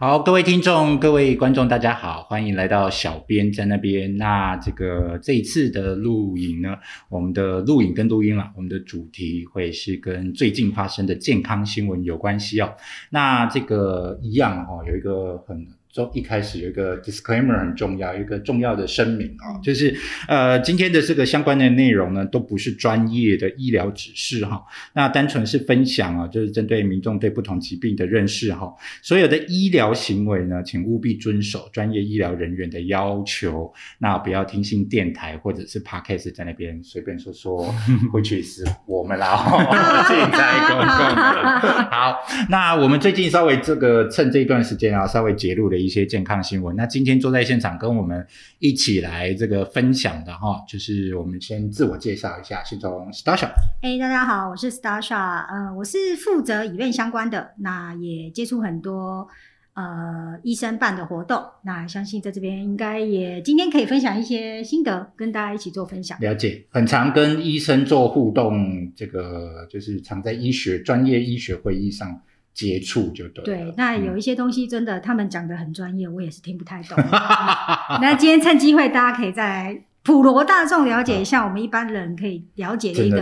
好，各位听众、各位观众，大家好，欢迎来到小编在那边。那这个这一次的录影呢，我们的录影跟录音啦，我们的主题会是跟最近发生的健康新闻有关系哦。那这个一样哦，有一个很。就一开始有一个 disclaimer 很重要，一个重要的声明啊，就是呃今天的这个相关的内容呢，都不是专业的医疗指示哈，那单纯是分享啊，就是针对民众对不同疾病的认识哈，所有的医疗行为呢，请务必遵守专业医疗人员的要求，那不要听信电台或者是 podcast 在那边随便说说，回去是我们啦，现在公共的。好，那我们最近稍微这个趁这一段时间啊，稍微揭露了。一些健康新闻。那今天坐在现场跟我们一起来这个分享的哈，就是我们先自我介绍一下，先从 Starsha。哎，大家好，我是 Starsha，呃，我是负责医院相关的，那也接触很多呃医生办的活动。那相信在这边应该也今天可以分享一些心得，跟大家一起做分享。了解，很常跟医生做互动，这个就是常在医学专业医学会议上。接触就对。对，那有一些东西真的他们讲的很专业，我也是听不太懂。那今天趁机会，大家可以在普罗大众了解一下，我们一般人可以了解的一个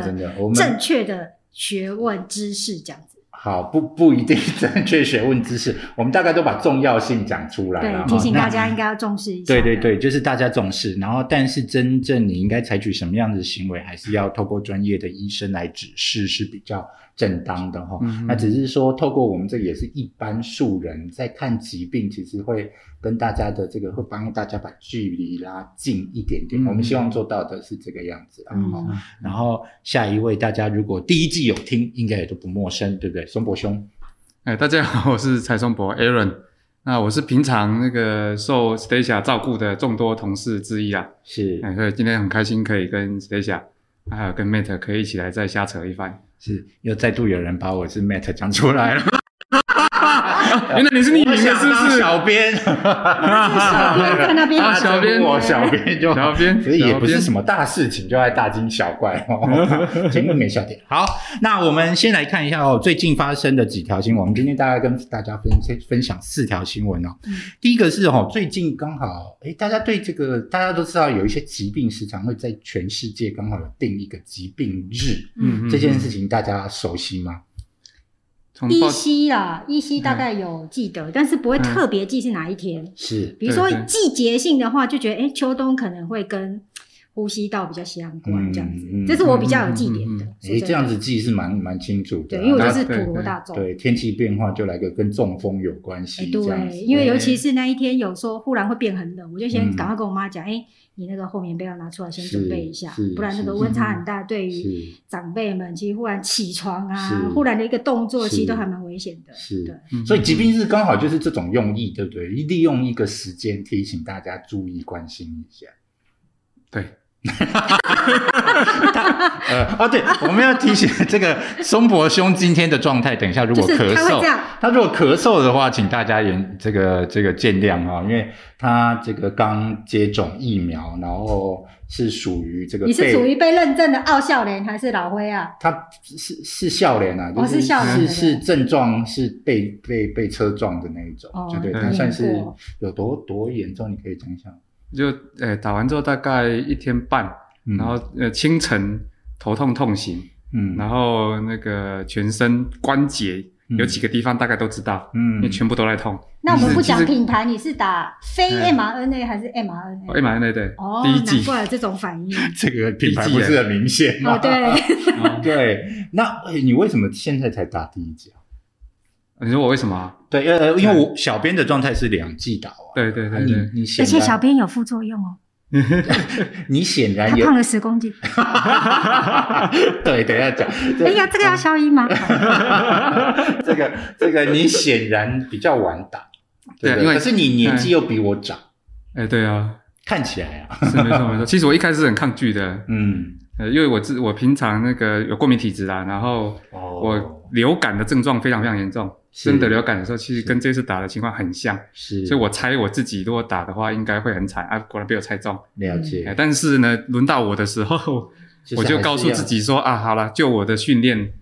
正确的学问知识，这样子。好，不不一定正确学问知识，我们大概都把重要性讲出来了。对，提醒大家应该要重视一下。对对对，就是大家重视，然后但是真正你应该采取什么样的行为，还是要透过专业的医生来指示是比较。正当的哈，那只是说透过我们这也是一般素人在看疾病，其实会跟大家的这个会帮大家把距离拉近一点点。我们希望做到的是这个样子啊。然后下一位，大家如果第一季有听，应该也都不陌生，对不对？松柏兄，哎，大家好，我是蔡松柏 Aaron。那我是平常那个受 Stacia 照顾的众多同事之一啊。是，哎，所以今天很开心可以跟 Stacia 还有跟 Matt 可以一起来再瞎扯一番。是，又再度有人把我是 Matt 讲出来了。原来你是匿名的，是不是？小编，小编在那边，小编我小编就小编，所以也不是什么大事情，就爱大惊小怪哦。节目没笑点。好，那我们先来看一下哦，最近发生的几条新闻。我们今天大概跟大家分分享四条新闻哦。第一个是哦，最近刚好，哎，大家对这个大家都知道，有一些疾病时常会在全世界刚好有定一个疾病日。嗯，这件事情大家熟悉吗？依稀啦，依稀大概有记得，但是不会特别记是哪一天。是，比如说季节性的话，就觉得哎，秋冬可能会跟呼吸道比较相关，这样子。这是我比较有记点的。哎，这样子记是蛮蛮清楚的。对，因为我就是普罗大众。对，天气变化就来个跟中风有关系。对，因为尤其是那一天有说忽然会变很冷，我就先赶快跟我妈讲，哎。你那个厚棉被要拿出来，先准备一下，不然那个温差很大，对于长辈们，其实忽然起床啊，忽然的一个动作，其实都还蛮危险的。是的，所以疾病日刚好就是这种用意，对不对？利用一个时间提醒大家注意关心一下，对。呃哦，对，我们要提醒这个松柏兄今天的状态。等一下，如果咳嗽，他如果咳嗽的话，请大家也这个这个见谅啊，因为他这个刚接种疫苗，然后是属于这个。你是属于被认证的奥笑脸还是老灰啊？他是是笑脸啊，是笑脸，是是症状是被被被车撞的那一种，对对，他算是有多多严重？你可以讲一下。就呃打完之后大概一天半，然后呃清晨头痛痛醒，嗯，然后那个全身关节有几个地方大概都知道，嗯，因为全部都在痛。那我们不讲品牌，你是打非 mRNA 还是 mRNA？mRNA 对，哦，难怪这种反应。这个品牌不是很明显吗？对，对。那你为什么现在才打第一剂啊？你说我为什么？对，呃，因为我小编的状态是两季打啊。对对对，你你而且小编有副作用哦。你显然他胖了十公斤。对，等一下讲。哎呀，这个要消音吗？这个这个，你显然比较晚打，对，因为可是你年纪又比我长。哎，对啊，看起来啊，是没错没错。其实我一开始很抗拒的，嗯。呃，因为我自我平常那个有过敏体质啦，然后我流感的症状非常非常严重，真的流感的时候，其实跟这次打的情况很像，是，所以我猜我自己如果打的话，应该会很惨啊，果然被我猜中。了解。但是呢，轮到我的时候，我就告诉自己说啊，好了，就我的训练，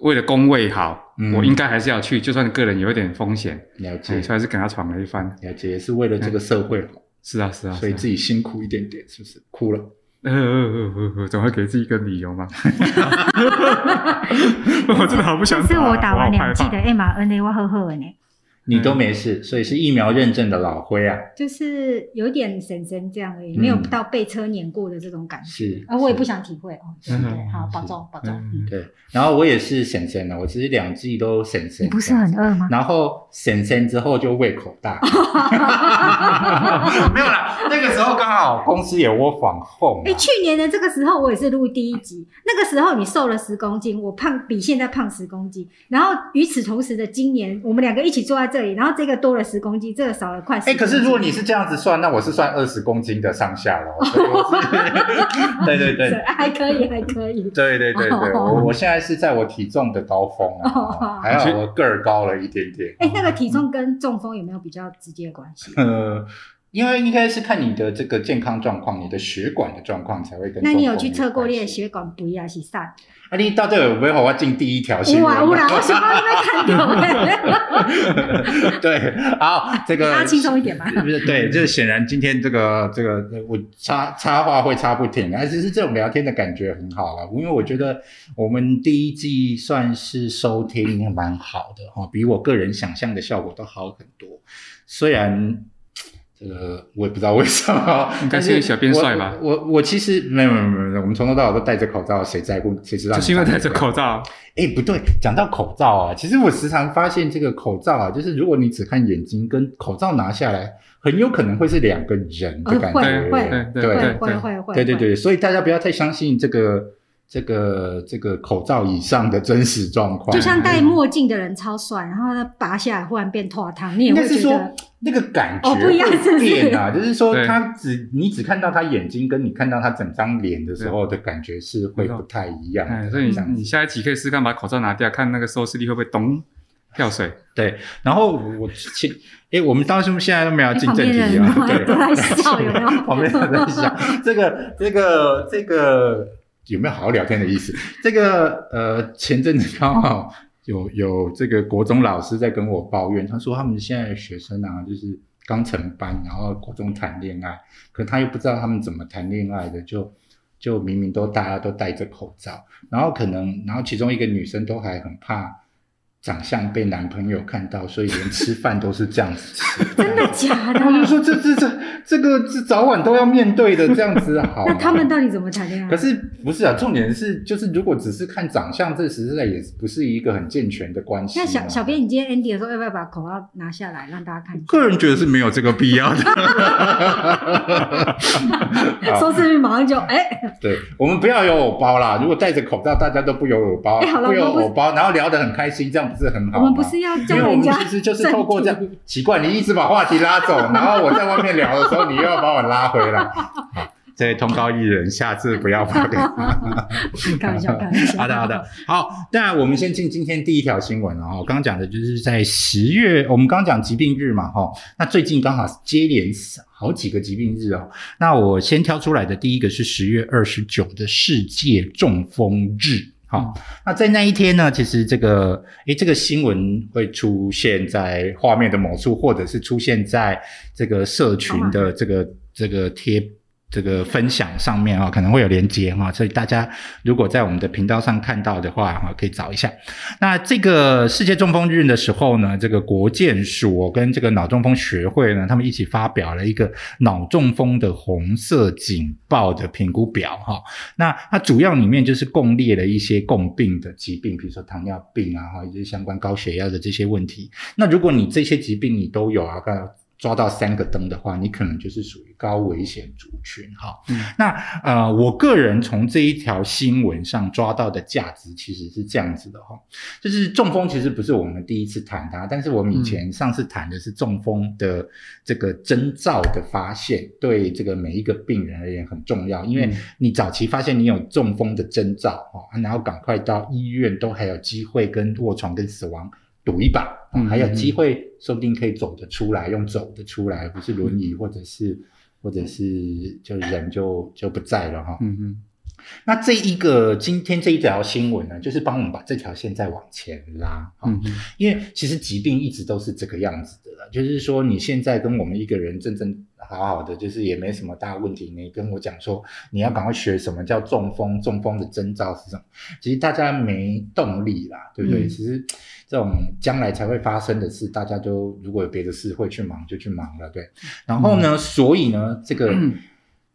为了工位好，我应该还是要去，就算个人有一点风险，了解，还是跟他闯了一番，了解，是为了这个社会好。是啊，是啊，所以自己辛苦一点点，是不是？哭了，呃呃呃，总会给自己一个理由吗？我真的好不想。是我打完两季的 mRNA，我呵呵呢。你都没事，所以是疫苗认证的老灰啊，就是有点神神这样而已，没有到被车碾过的这种感觉。是啊，我也不想体会哦。对，好，保重，保重。对，然后我也是神神的，我其实两季都神神。你不是很饿吗？然后神神之后就胃口大。没有啦，那个时候刚好公司也窝防控。哎，去年的这个时候我也是录第一集，那个时候你瘦了十公斤，我胖比现在胖十公斤。然后与此同时的今年，我们两个一起坐在这。对，然后这个多了十公斤，这个少了快。哎，可是如果你是这样子算，那我是算二十公斤的上下了。对对对，还可以，还可以。对对对对，我我现在是在我体重的高峰啊，还好我个儿高了一点点。哎，那个体重跟中风有没有比较直接的关系？呃，因为应该是看你的这个健康状况，你的血管的状况才会跟。那你有去测过你的血管不一样是啥？啊！你到底有没有我进第一条新闻？哇！我啦，我想帮你们看掉。对，好，这个大家轻松一点吧。不是，对，就是显然今天这个这个我插插话会插不停，而且是这种聊天的感觉很好了。因为我觉得我们第一季算是收听蛮好的哈，比我个人想象的效果都好很多。虽然。呃，我也不知道为什么，应该是小编帅吧？我我其实没有没有没有，我们从头到尾都戴着口罩，谁在乎？谁知道？就是因为戴着口罩。哎，不对，讲到口罩啊，其实我时常发现这个口罩啊，就是如果你只看眼睛，跟口罩拿下来，很有可能会是两个人的感觉。会会对对会会会。对对对，所以大家不要太相信这个这个这个口罩以上的真实状况。就像戴墨镜的人超帅，然后他拔下来忽然变脱汤，你也会觉得。那个感觉会变啊，就是说他只你只看到他眼睛，跟你看到他整张脸的时候的感觉是会不太一样。所以你你下一集可以试看把口罩拿掉，看那个收视率会不会咚跳水。对，然后我请，哎，我们当时现在都没有进正题 啊，对，都在笑有没有？旁边都在笑，这个这个这个有没有好好聊天的意思？这个呃，前阵子刚好。有有这个国中老师在跟我抱怨，他说他们现在的学生啊，就是刚成班，然后国中谈恋爱，可他又不知道他们怎么谈恋爱的，就就明明都大家都戴着口罩，然后可能，然后其中一个女生都还很怕。长相被男朋友看到，所以连吃饭都是这样子吃。真的假的？他们说这这这这个是早晚都要面对的，这样子好。那他们到底怎么谈恋爱？可是不是啊？重点是就是如果只是看长相，这实在也不是一个很健全的关系。那小小编，你今天 Andy 的时候要不要把口罩拿下来让大家看？个人觉得是没有这个必要的。收视率马上就哎。对我们不要有偶包啦！如果戴着口罩，大家都不有偶包，不有偶包，然后聊得很开心，这样。不是很好我们不是要因为我们其实就是透过这样 奇怪，你一直把话题拉走，然后我在外面聊的时候，你又要把我拉回来。这位通告艺人，下次不要发给 开玩笑，开玩笑。好的，好的，好。那我们先进今天第一条新闻哦。刚刚讲的就是在十月，我们刚刚讲疾病日嘛，哈。那最近刚好接连好几个疾病日哦。那我先挑出来的第一个是十月二十九的世界中风日。好，那在那一天呢，其实这个，诶，这个新闻会出现在画面的某处，或者是出现在这个社群的这个这个贴。这个分享上面啊，可能会有连接哈，所以大家如果在我们的频道上看到的话哈，可以找一下。那这个世界中风日的时候呢，这个国健署跟这个脑中风学会呢，他们一起发表了一个脑中风的红色警报的评估表哈。那它主要里面就是共列了一些共病的疾病，比如说糖尿病啊哈，一些相关高血压的这些问题。那如果你这些疾病你都有啊，看。抓到三个灯的话，你可能就是属于高危险族群哈。那呃，我个人从这一条新闻上抓到的价值其实是这样子的哈，就是中风其实不是我们第一次谈它，但是我们以前上次谈的是中风的这个征兆的发现，对这个每一个病人而言很重要，因为你早期发现你有中风的征兆哈，然后赶快到医院，都还有机会跟卧床跟死亡。赌一把，还有机会，说不定可以走得出来，用走得出来，不是轮椅，或者是，或者是，就人就就不在了哈。嗯嗯。那这一个今天这一条新闻呢，就是帮我们把这条线再往前拉啊，因为其实疾病一直都是这个样子的，就是说你现在跟我们一个人正正好好的，就是也没什么大问题，你跟我讲说你要赶快学什么叫中风，中风的征兆是什么？其实大家没动力啦，对不对？其实这种将来才会发生的事，大家都如果有别的事会去忙就去忙了，对。然后呢，所以呢，这个。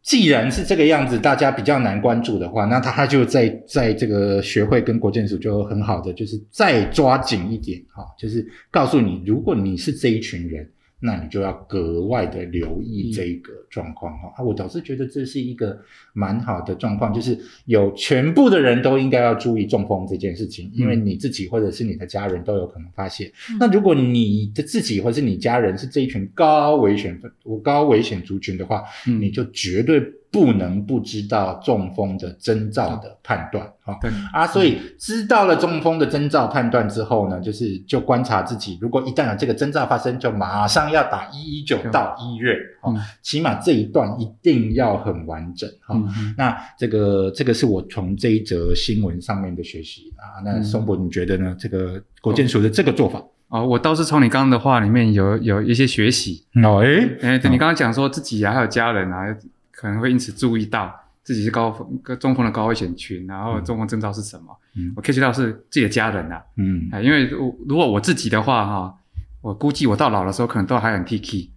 既然是这个样子，大家比较难关注的话，那他就在在这个学会跟国建署就很好的，就是再抓紧一点哈，就是告诉你，如果你是这一群人。那你就要格外的留意这个状况哈啊，我倒是觉得这是一个蛮好的状况，就是有全部的人都应该要注意中风这件事情，因为你自己或者是你的家人都有可能发现。那如果你的自己或是你家人是这一群高危险高危险族群的话，你就绝对。不能不知道中风的征兆的判断，哈，啊，所以知道了中风的征兆判断之后呢，就是就观察自己，如果一旦有这个征兆发生，就马上要打一一九到医院，哈，起码这一段一定要很完整，哈，那这个这个是我从这一则新闻上面的学习啊，那松博你觉得呢？这个国建署的这个做法。哦，我倒是从你刚刚的话里面有有一些学习，哦，哎，哎，你刚刚讲说自己啊，还有家人啊。可能会因此注意到自己是高风、中风的高危险群，然后中风征兆是什么？嗯，我 catch 到是自己的家人呐，嗯，啊，因为如果我自己的话哈，我估计我到老的时候可能都还很 T K，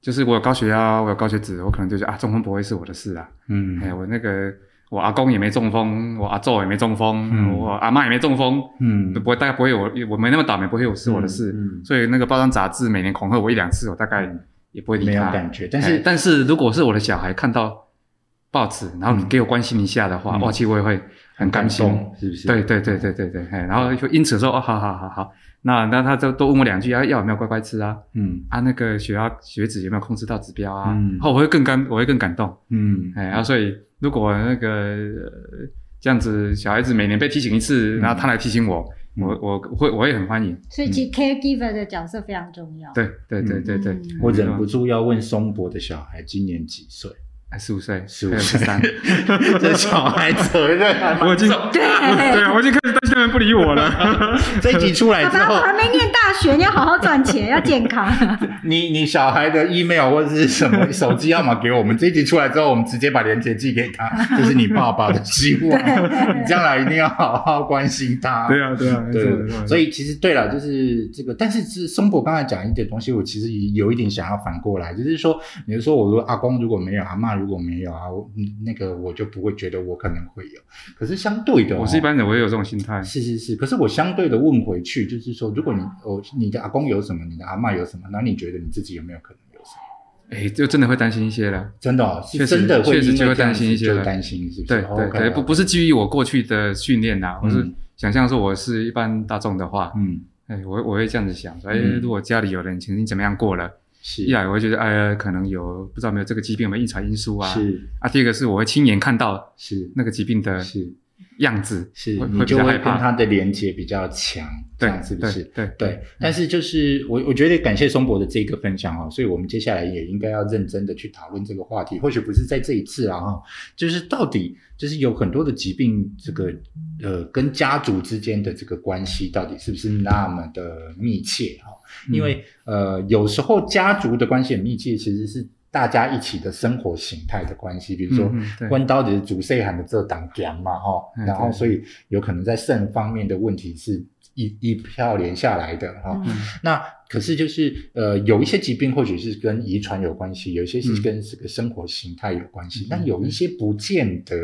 就是我有高血压，我有高血脂，我可能就觉得啊，中风不会是我的事啊，嗯，哎，我那个我阿公也没中风，我阿祖也没中风，我阿妈也没中风，嗯，不会，大概不会我我没那么倒霉，不会有是我的事，所以那个报章杂志每年恐吓我一两次，我大概。也不会没有感觉，但是但是如果是我的小孩看到报纸，然后给我关心一下的话，哇，其实我也会很感心，是不是？对对对对对对，然后就因此说哦，好好好好，那那他就多问我两句啊，药有没有乖乖吃啊？嗯，啊，那个血压血脂有没有控制到指标啊？嗯，哦我会更感我会更感动，嗯，哎，啊，所以如果那个这样子小孩子每年被提醒一次，然后他来提醒我。我我会我也很欢迎，所以其实 caregiver 的角色非常重要。对对对对对，我忍不住要问松柏的小孩今年几岁？十五岁，十五岁，这小孩责任，我已经对对啊，我已经开始担心他们不理我了。这一集出来之后，还没念大学，你要好好赚钱，要健康。你你小孩的 email 或者是什么手机号码给我们，这一集出来之后，我们直接把链接寄给他，这是你爸爸的希望。你将来一定要好好关心他。对啊，对啊，对。所以其实对了，就是这个，但是是松柏刚才讲一点东西，我其实有一点想要反过来，就是说，比如说我说阿公如果没有阿妈。如果没有啊，那个我就不会觉得我可能会有。可是相对的，我是一般人，我也有这种心态。是是是，可是我相对的问回去，就是说，如果你哦，你的阿公有什么，你的阿妈有什么，那你觉得你自己有没有可能有什么？哎，就真的会担心一些了。真的，确实，确实就会担心一些，担心是不是？对对对，不不是基于我过去的训练呐，我是想象说我是一般大众的话，嗯，哎，我我会这样子想，哎，如果家里有人曾经怎么样过了。一来我会觉得，哎，可能有不知道没有这个疾病有没有遗传因素啊？是啊。第二个是我会亲眼看到是那个疾病的样子，是你就会跟他的连接比较强，这样是不是？对对。但是就是我我觉得感谢松博的这个分享哈，所以我们接下来也应该要认真的去讨论这个话题。或许不是在这一次啊哈，就是到底就是有很多的疾病，这个呃跟家族之间的这个关系到底是不是那么的密切哈？因为呃，有时候家族的关系很密切，其实是大家一起的生活形态的关系。比如说，关刀子主岁喊的这档姜嘛，哈，然后所以有可能在肾方面的问题是一一票连下来的哈。那可是就是呃，有一些疾病或许是跟遗传有关系，有一些是跟这个生活形态有关系，但有一些不见得。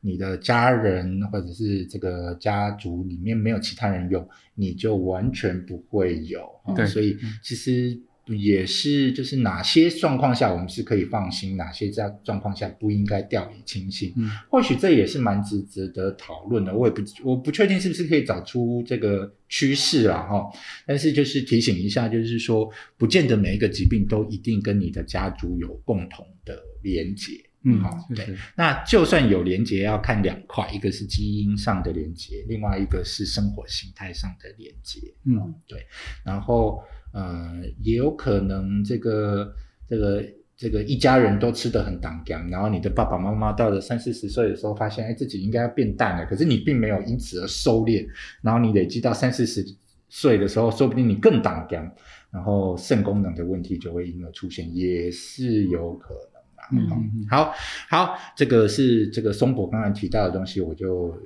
你的家人或者是这个家族里面没有其他人有，你就完全不会有。对，所以其实也是，就是哪些状况下我们是可以放心，哪些在状况下不应该掉以轻心。嗯，或许这也是蛮值值得讨论的。我也不我不确定是不是可以找出这个趋势啊，哈。但是就是提醒一下，就是说，不见得每一个疾病都一定跟你的家族有共同的连结。嗯，好，对。那就算有连接，要看两块，一个是基因上的连接，另外一个是生活形态上的连接。嗯，对。然后，呃，也有可能这个这个这个一家人都吃的很当干，然后你的爸爸妈妈到了三四十岁的时候，发现哎自己应该要变淡了，可是你并没有因此而收敛，然后你累积到三四十岁的时候，说不定你更当干，然后肾功能的问题就会因而出现，也是有可能的。嗯，好好，这个是这个松柏刚才提到的东西，我就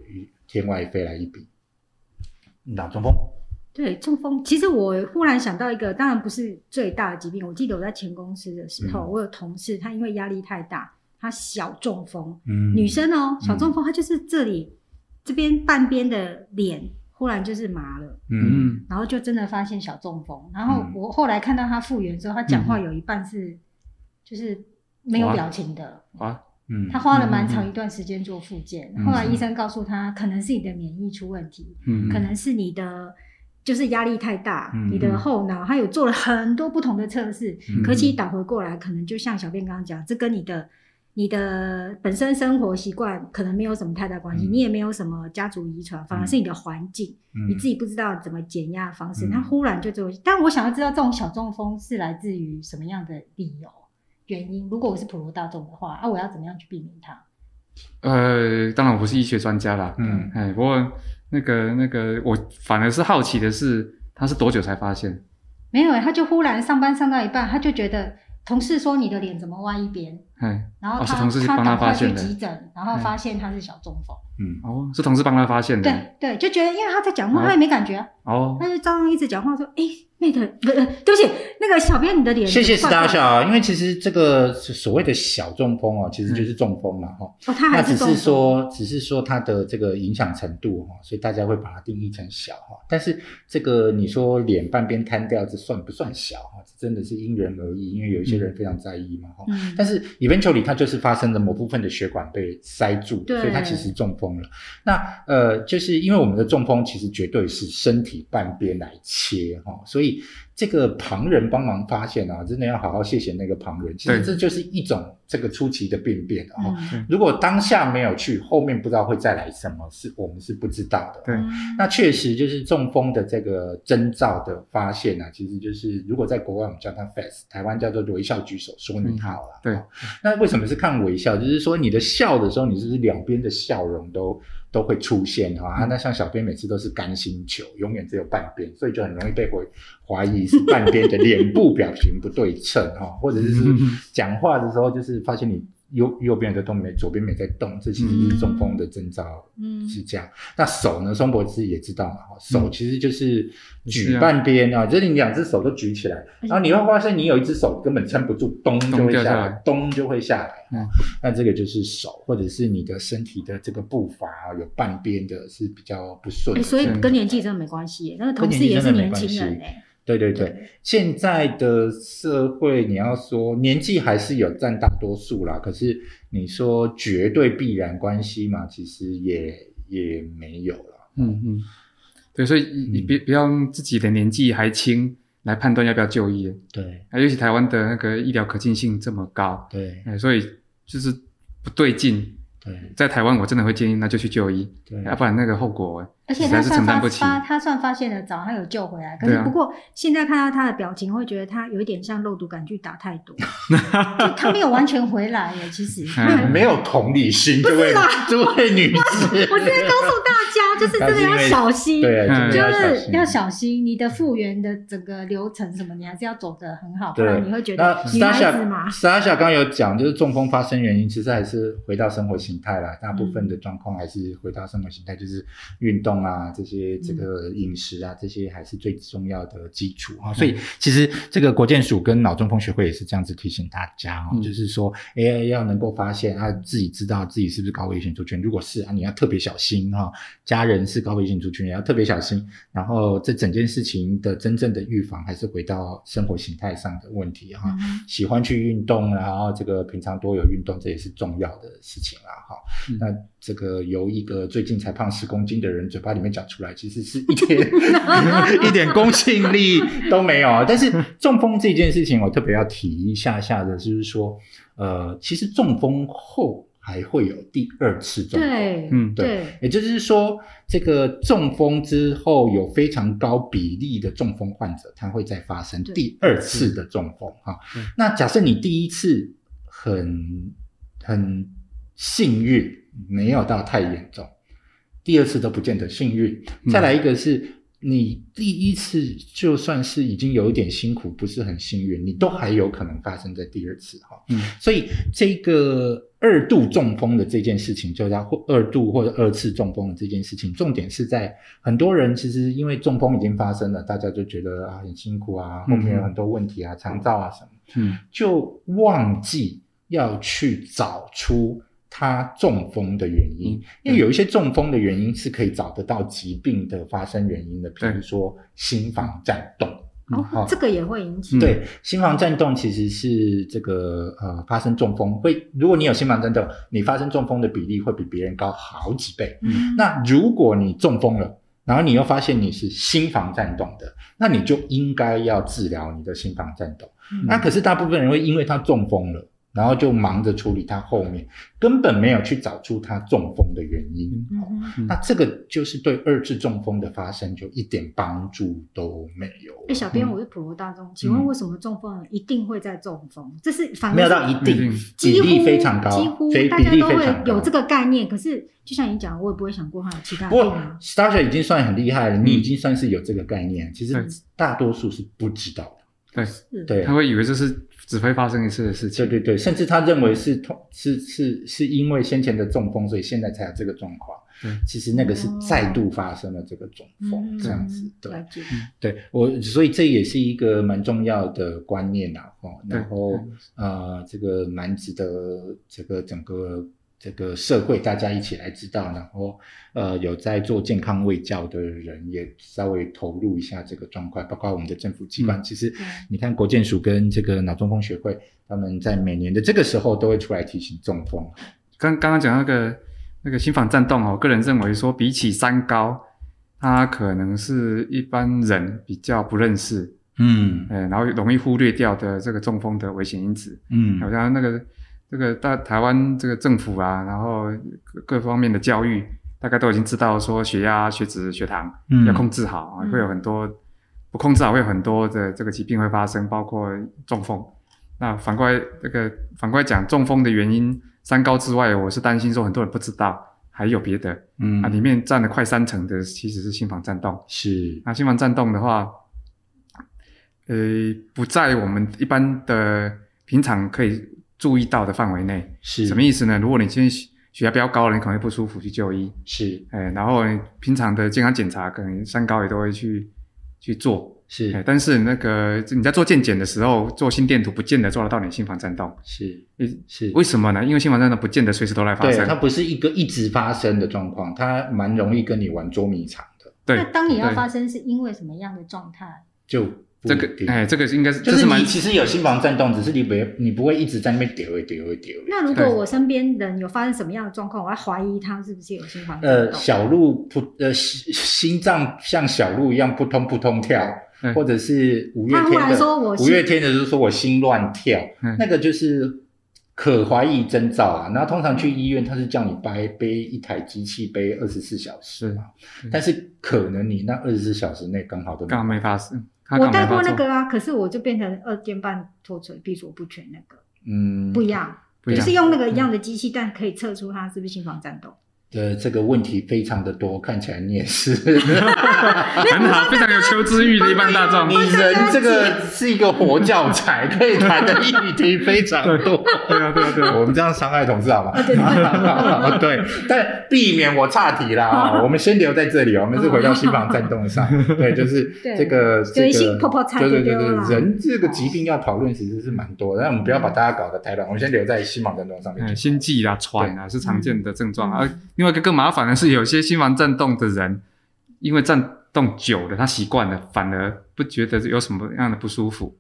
天外飞来一笔，脑中风。对中风，其实我忽然想到一个，当然不是最大的疾病。我记得我在前公司的时候，我有同事，他因为压力太大，他小中风，女生哦，小中风，她就是这里这边半边的脸忽然就是麻了，嗯，然后就真的发现小中风。然后我后来看到他复原之后，他讲话有一半是就是没有表情的。啊，嗯，他花了蛮长一段时间做复健，后来医生告诉他，可能是你的免疫出问题，嗯，可能是你的。就是压力太大，你的后脑它有做了很多不同的测试，可其倒回过来，可能就像小便刚刚讲，这跟你的你的本身生活习惯可能没有什么太大关系，你也没有什么家族遗传，反而是你的环境，你自己不知道怎么减压方式，它忽然就做。但我想要知道这种小中风是来自于什么样的理由原因？如果我是普罗大众的话，啊，我要怎么样去避免它？呃，当然我不是医学专家啦，嗯，哎，不过。那个那个，我反而是好奇的是，他是多久才发现？没有他就忽然上班上到一半，他就觉得同事说你的脸怎么歪一边，嗯，然后他他赶快去急诊，然后发现他是小中风。嗯哦，是同事帮他发现的。对对，就觉得因为他在讲话，他也没感觉哦，他就照样一直讲话说：“哎，mate，不是，对不起，那个小编你的脸。”谢谢 Star 小，因为其实这个所谓的小中风哦，其实就是中风了，哈。哦，他还是只是说，只是说它的这个影响程度哈，所以大家会把它定义成小哈。但是这个你说脸半边瘫掉，这算不算小哈？这真的是因人而异，因为有一些人非常在意嘛，哈。嗯。但是 eventually 它就是发生了某部分的血管被塞住，所以它其实中风。了，那呃，就是因为我们的中风其实绝对是身体半边来切哈，所以这个旁人帮忙发现啊，真的要好好谢谢那个旁人。其实这就是一种这个初期的病变啊。如果当下没有去，后面不知道会再来什么，是我们是不知道的。对，那确实就是中风的这个征兆的发现啊，其实就是如果在国外我们叫它 FAST，台湾叫做微笑举手说你好了。对，那为什么是看微笑？就是说你的笑的时候，你是不是两边的笑容都？都会出现哈，那像小编每次都是干星球，永远只有半边，所以就很容易被怀怀疑是半边的脸部表情不对称哈，或者是 讲话的时候就是发现你。右右边的都没，左边没在动，这其实是中风的征兆，嗯，是这样。那手呢？松柏自己也知道嘛，手其实就是举半边啊，就是你两只手都举起来，然后你会发现你有一只手根本撑不住，咚就会下来，咚就会下来。嗯，那这个就是手，或者是你的身体的这个步伐有半边的是比较不顺。所以跟年纪真的没关系，那个同事也是年轻人哎。对对对，现在的社会，你要说年纪还是有占大多数啦，可是你说绝对必然关系嘛，其实也也没有了。嗯嗯，对，所以你别不要用自己的年纪还轻来判断要不要就医。对，尤其台湾的那个医疗可进性这么高，对，所以就是不对劲。对，在台湾我真的会建议那就去就医，对，要不然那个后果，而且他算发发他算发现的早，他有救回来。可是不过现在看到他的表情，会觉得他有一点像肉毒杆菌打太多，就他没有完全回来耶。其实 没有同理心，这位这位女士，我现在告诉大家，就是真的要小心，对，就是要小心你的复原的整个流程什么，你还是要走得很好，不然你会觉得女孩子嘛。莎莎刚刚有讲，就是中风发生原因，其实还是回到生活。形态啦，大部分的状况还是回到生活形态，就是运动啊，这些这个饮食啊，这些还是最重要的基础啊。所以其实这个国健署跟脑中风学会也是这样子提醒大家哦，就是说，哎，要能够发现啊，自己知道自己是不是高危险族群，如果是啊，你要特别小心哈。家人是高危险族群，也要特别小心。然后这整件事情的真正的预防，还是回到生活形态上的问题哈。喜欢去运动，然后这个平常多有运动，这也是重要的事情啦。好，那这个由一个最近才胖十公斤的人嘴巴里面讲出来，其实是一点 一点公信力都没有。但是中风这件事情，我特别要提一下下的，就是说，呃，其实中风后还会有第二次中风。对，嗯，对，也就是说，这个中风之后有非常高比例的中风患者，他会再发生第二次的中风哈。那假设你第一次很很幸运，没有到太严重，第二次都不见得幸运。再来一个是。你第一次就算是已经有一点辛苦，不是很幸运，你都还有可能发生在第二次哈。嗯，所以这个二度中风的这件事情，就叫二度或者二次中风的这件事情，重点是在很多人其实因为中风已经发生了，大家就觉得啊很辛苦啊，后面有很多问题啊，肠道啊什么，嗯，就忘记要去找出。他中风的原因，因为有一些中风的原因是可以找得到疾病的发生原因的，比如说心房颤动，哦，这个也会引起。对，心房颤动其实是这个呃发生中风会，如果你有心房颤动，你发生中风的比例会比别人高好几倍。嗯，那如果你中风了，然后你又发现你是心房颤动的，那你就应该要治疗你的心房颤动。那可是大部分人会因为他中风了。然后就忙着处理他后面，根本没有去找出他中风的原因。那这个就是对二次中风的发生就一点帮助都没有。哎，小编，我是普罗大众，请问为什么中风一定会在中风？这是反没有到一定，比例非常高，几乎大家都会有这个概念。可是就像你讲，我也不会想过还有其他。不过 s t a r s 已经算很厉害了，你已经算是有这个概念。其实大多数是不知道的。对，对，他会以为这是。只会发生一次的事情。对对对，甚至他认为是痛，是是是因为先前的中风，所以现在才有这个状况。嗯，其实那个是再度发生了这个中风，这样子。对，对我，所以这也是一个蛮重要的观念啊。哦，然后呃，这个蛮值得这个整个。这个社会大家一起来知道，然后呃有在做健康卫教的人也稍微投入一下这个状况，包括我们的政府机关。其实你看国健署跟这个脑中风学会，他们在每年的这个时候都会出来提醒中风。刚刚刚讲那个那个心房颤动哦，个人认为说比起三高，它可能是一般人比较不认识，嗯，哎，然后容易忽略掉的这个中风的危险因子，嗯，好像那个。这个大台湾这个政府啊，然后各各方面的教育，大概都已经知道说血压、血脂、血糖要控制好啊，会有很多不控制好会有很多的这个疾病会发生，包括中风。那反过来这个反过来讲，中风的原因三高之外，我是担心说很多人不知道还有别的，嗯啊，里面占了快三成的其实是心房颤动。是，那心房颤动的话，呃，不在我们一般的平常可以。注意到的范围内是什么意思呢？如果你今天血压比较高了，你可能会不舒服去就医。是，哎，然后平常的健康检查可能三高也都会去去做。是，但是那个你在做健检的时候做心电图，不见得做得到你心房颤动。是，是，为什么呢？因为心房颤动不见得随时都来发生。它不是一个一直发生的状况，它蛮容易跟你玩捉迷藏的。对。那当你要发生是因为什么样的状态？就。这个哎，这个应该是就是你其实有心房颤动，只是你不你不会一直在那边丢一丢一丢。那如果我身边人有发生什么样的状况，我要怀疑他是不是有心房颤动？呃，小鹿扑呃心心脏像小鹿一样扑通扑通跳，或者是五月天的五月天的，就是说我心乱跳，那个就是可怀疑征兆啊。然后通常去医院，他是叫你背背一台机器背二十四小时嘛，但是可能你那二十四小时内刚好都刚好没发生。我带过那个啊，可是我就变成二尖瓣脱垂闭锁不全那个，嗯，不一样，就是用那个一样的机器，但可以测出它是不是心房颤动。呃，这个问题非常的多，看起来你也是 很好，非常有求知欲的一般大众。你人这个是一个活教材，可以谈的议题非常多。对啊，对啊，对啊，我们这样伤害同事好吗？对，但避免我岔题啦啊，我们先留在这里我们是回到心房颤动上。对，就是这个这个，对对对对，人这个疾病要讨论其实是蛮多，但我们不要把大家搞得太乱。我们先留在心房颤动上面。心悸啊、喘啊是常见的症状啊。另外一个更麻烦的是，有些心房颤动的人，因为颤动久了，他习惯了，反而不觉得有什么样的不舒服。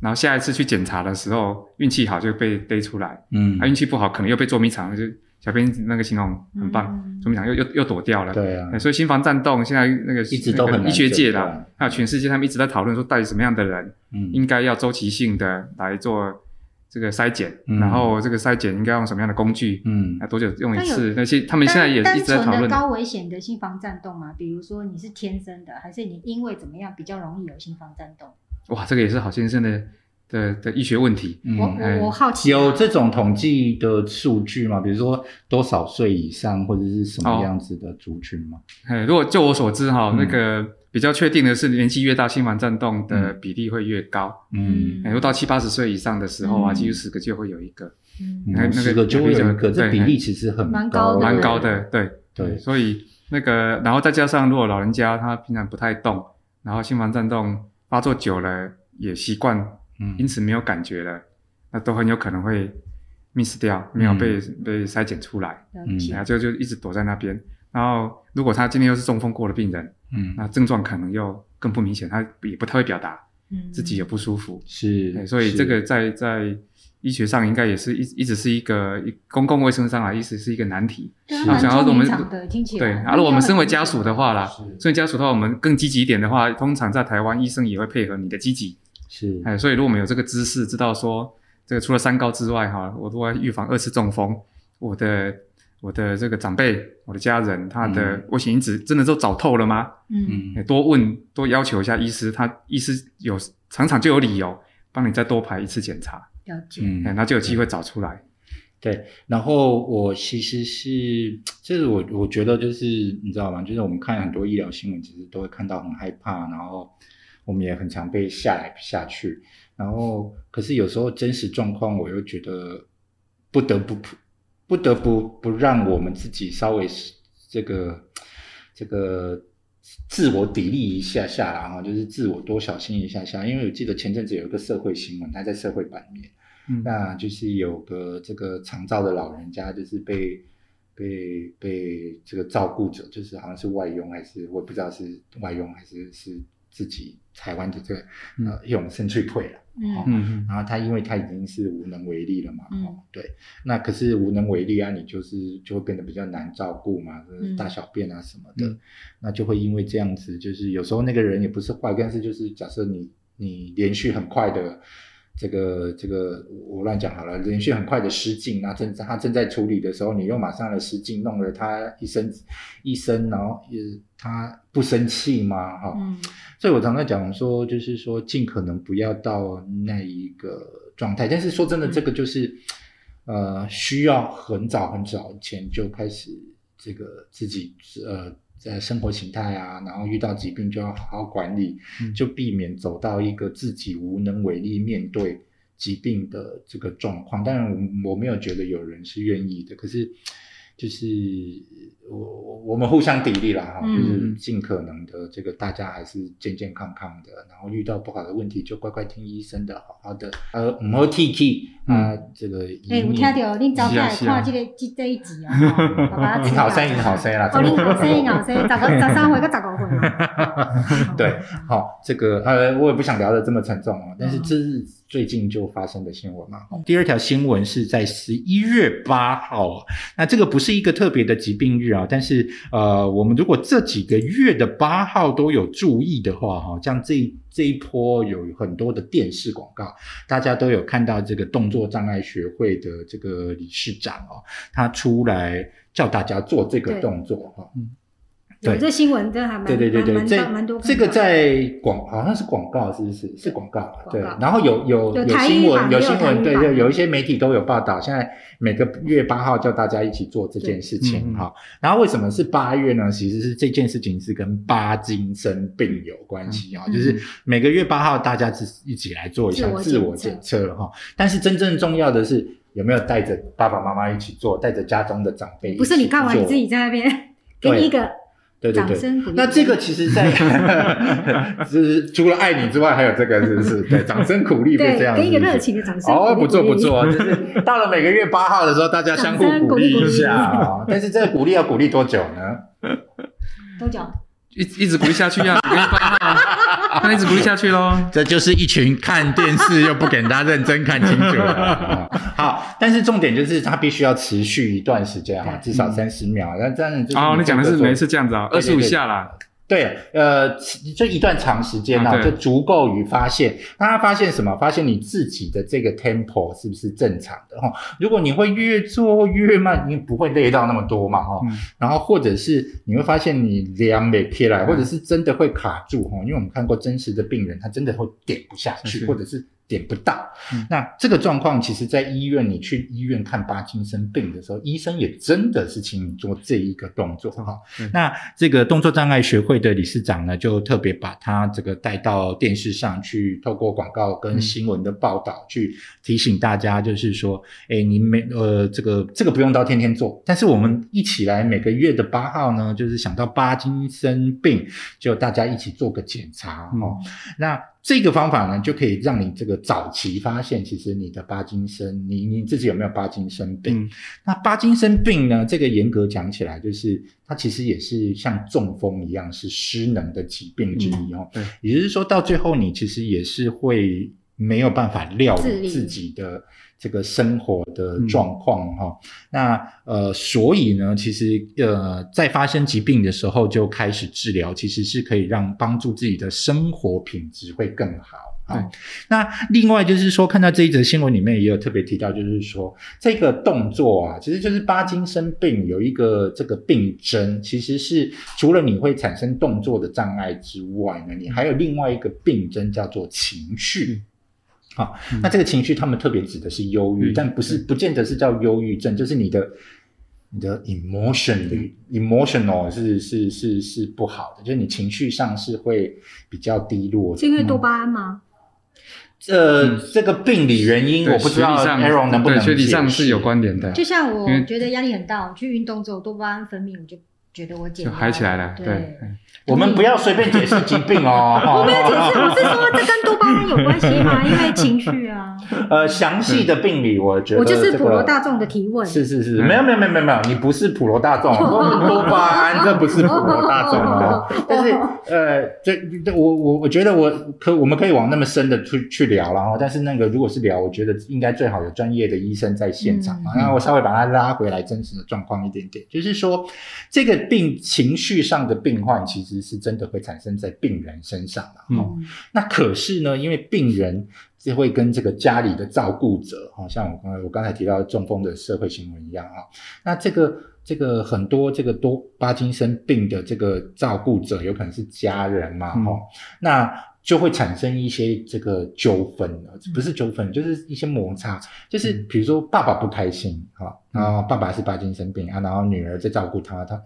然后下一次去检查的时候，运气好就被逮出来，嗯，啊，运气不好可能又被捉迷藏，就小编那个形容很棒，捉迷藏又又又躲掉了。对啊，所以心房颤动现在那个一直都很医学界啦，还有全世界他们一直在讨论说，到底什么样的人，嗯，应该要周期性的来做。这个筛检，然后这个筛检应该用什么样的工具？嗯，多久用一次？那些他们现在也一直在讨论。高危险的心房颤动嘛，比如说你是天生的，还是你因为怎么样比较容易有心房颤动？哇，这个也是好先生的的的医学问题。我我我好奇，有这种统计的数据吗？比如说多少岁以上或者是什么样子的族群吗？哎，如果就我所知哈，那个。比较确定的是，年纪越大，心房颤动的比例会越高。嗯，如果到七八十岁以上的时候啊，几乎十个就会有一个。嗯，那那个就会有一个，这比例其实很高，蛮高的。对对，所以那个，然后再加上如果老人家他平常不太动，然后心房颤动发作久了也习惯，嗯，因此没有感觉了，那都很有可能会 miss 掉，没有被被筛检出来，嗯，然后就就一直躲在那边。然后如果他今天又是中风过的病人。嗯，那症状可能又更不明显，他也不太会表达，嗯，自己也不舒服，是，所以这个在在医学上应该也是一一直是一个公共卫生上啊，一直是一个难题。啊，想要我们对，而我们身为家属的话啦，身为家属的话，我们更积极一点的话，通常在台湾医生也会配合你的积极，是，哎，所以如果我们有这个知识，知道说这个除了三高之外哈，我都要预防二次中风，我的。我的这个长辈，我的家人，他的危险因子真的都找透了吗？嗯，多问多要求一下医师，他医师有常常就有理由帮你再多排一次检查，了解，那就有机会找出来。对，然后我其实是，就是我我觉得就是你知道吗？就是我们看很多医疗新闻，其实都会看到很害怕，然后我们也很常被吓来吓去，然后可是有时候真实状况，我又觉得不得不。不得不不让我们自己稍微这个这个自我砥砺一下下啦哈，就是自我多小心一下下，因为我记得前阵子有一个社会新闻，它在社会版面，嗯。那就是有个这个长照的老人家，就是被被被这个照顾者，就是好像是外佣还是我不知道是外佣还是是自己台湾的这个呃用生脆退了。嗯，然后他因为他已经是无能为力了嘛，哦，对，那可是无能为力啊，你就是就会变得比较难照顾嘛，大小便啊什么的，那就会因为这样子，就是有时候那个人也不是坏，但是就是假设你你连续很快的。这个这个我乱讲好了，连续很快的失禁，那正他正在处理的时候，你又马上的失禁，弄了他一身一身，然后也他不生气吗？哈，所以我常常讲说，就是说尽可能不要到那一个状态。但是说真的，这个就是呃，需要很早很早前就开始这个自己呃。在生活形态啊，然后遇到疾病就要好好管理，就避免走到一个自己无能为力面对疾病的这个状况。当然，我我没有觉得有人是愿意的，可是。就是我我我们互相砥砺啦哈，就是尽可能的这个大家还是健健康康的，然后遇到不好的问题就乖乖听医生的，好好的呃唔好 T T 啊这个。哎，我听到恁早来看这个这这一集啊，爸爸。你好声音好声啦，哦，你好声音好声，十个十三回跟十五岁。对，好，这个呃，我也不想聊的这么沉重啊，但是这是。最近就发生的新闻嘛。第二条新闻是在十一月八号，那这个不是一个特别的疾病日啊，但是呃，我们如果这几个月的八号都有注意的话，哈，像这这一波有很多的电视广告，大家都有看到这个动作障碍学会的这个理事长哦，他出来叫大家做这个动作哈。对，这新闻这还蛮对对对对，这蛮多。这个在广好像是广告，是不是？是广告。对，然后有有有新闻，有新闻，对对，有一些媒体都有报道。现在每个月八号叫大家一起做这件事情哈。然后为什么是八月呢？其实是这件事情是跟巴金生病有关系啊，就是每个月八号大家是一起来做一下自我检测哈。但是真正重要的是有没有带着爸爸妈妈一起做，带着家中的长辈。不是你看完你自己在那边给你一个。对对对，那这个其实，在 就是除了爱你之外，还有这个是不是？对，掌声鼓励，对，这样，给一个热情的掌声。哦，不错不错，就是到了每个月八号的时候，大家相互鼓励一下啊。但是这个鼓励要鼓励多久呢？多久？一一直鼓励下去呀，每个月八号，那一直鼓励下去喽。这就是一群看电视又不给大家认真看清楚的。好，但是重点就是它必须要持续一段时间哈，至少三十秒。那这样子哦，你讲的是每次这样子啊，二十五下啦。对，呃，这一段长时间呢，就足够于发现。那他发现什么？发现你自己的这个 tempo 是不是正常的？哈，如果你会越做越慢，你不会累到那么多嘛？哈，然后或者是你会发现你量没起来，或者是真的会卡住哈，因为我们看过真实的病人，他真的会点不下去，或者是。点不到，那这个状况，其实，在医院你去医院看巴金森病的时候，医生也真的是请你做这一个动作哈。那这个动作障碍学会的理事长呢，就特别把他这个带到电视上去，透过广告跟新闻的报道去提醒大家，就是说，哎，你每呃这个这个不用到天天做，但是我们一起来每个月的八号呢，就是想到巴金森病，就大家一起做个检查哈。那这个方法呢，就可以让你这个早期发现，其实你的巴金森，你你自己有没有巴金森病？那巴金森病呢？这个严格讲起来，就是它其实也是像中风一样，是失能的疾病之一哦。对，也就是说到最后，你其实也是会没有办法料理自己的。这个生活的状况哈，那呃，所以呢，其实呃，在发生疾病的时候就开始治疗，其实是可以让帮助自己的生活品质会更好啊。那另外就是说，看到这一则新闻里面也有特别提到，就是说这个动作啊，其实就是巴金生病有一个这个病症，其实是除了你会产生动作的障碍之外呢，你还有另外一个病症叫做情绪。好，那这个情绪他们特别指的是忧郁，但不是不见得是叫忧郁症，就是你的你的 emotion 的 emotional 是是是是不好的，就是你情绪上是会比较低落。是因为多巴胺吗？呃，这个病理原因我不知道，Aaron 能不能？学理上是有关联的。就像我觉得压力很大，我去运动之后多巴胺分泌，我就觉得我减嗨起来了。对。我们不要随便解释疾病哦。我没有解释，我是说这跟多巴胺有关系吗？因为情绪啊。呃，详细的病理，我觉得我就是普罗大众的提问。是是是，没有没有没有没有没有，你不是普罗大众，多巴胺这不是普罗大众哦。但是呃，这我我我觉得我可我们可以往那么深的去去聊了哈。但是那个如果是聊，我觉得应该最好有专业的医生在现场嘛。那我稍微把它拉回来真实的状况一点点，就是说这个病情绪上的病患其实。是真的会产生在病人身上的哈，那可是呢，因为病人就会跟这个家里的照顾者，哈，像我刚才我刚才提到中风的社会新闻一样啊，那这个这个很多这个多巴金森病的这个照顾者有可能是家人嘛，哈，那就会产生一些这个纠纷不是纠纷，就是一些摩擦，就是比如说爸爸不开心，哈，然后爸爸是巴金生病啊，然后女儿在照顾他，他。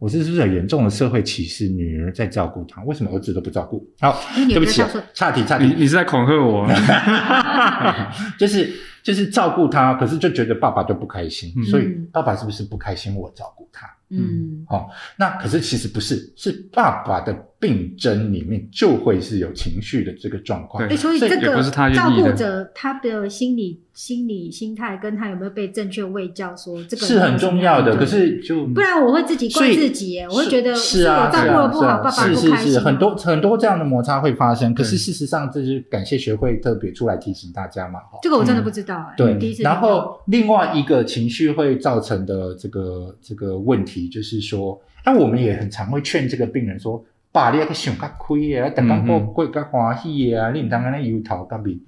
我是是不是很严重的社会歧视？女儿在照顾他，为什么儿子都不照顾？好，对不起，差题差题，你你是在恐吓我？就是就是照顾他，可是就觉得爸爸就不开心，所以爸爸是不是不开心？我照顾他，嗯，好，那可是其实不是，是爸爸的。病症里面就会是有情绪的这个状况，对，所以这个照顾者他的心理心理心态跟他有没有被正确喂教，说这个是很重要的。可是就不然我会自己怪自己，我会觉得是啊，照顾的不好，爸爸不开心。很多很多这样的摩擦会发生，可是事实上这是感谢学会特别出来提醒大家嘛。这个我真的不知道哎，对，第一次。然后另外一个情绪会造成的这个这个问题，就是说，那我们也很常会劝这个病人说。爸，你要去想较开啊，等下过过较欢喜啊，你唔当安尼油头干比，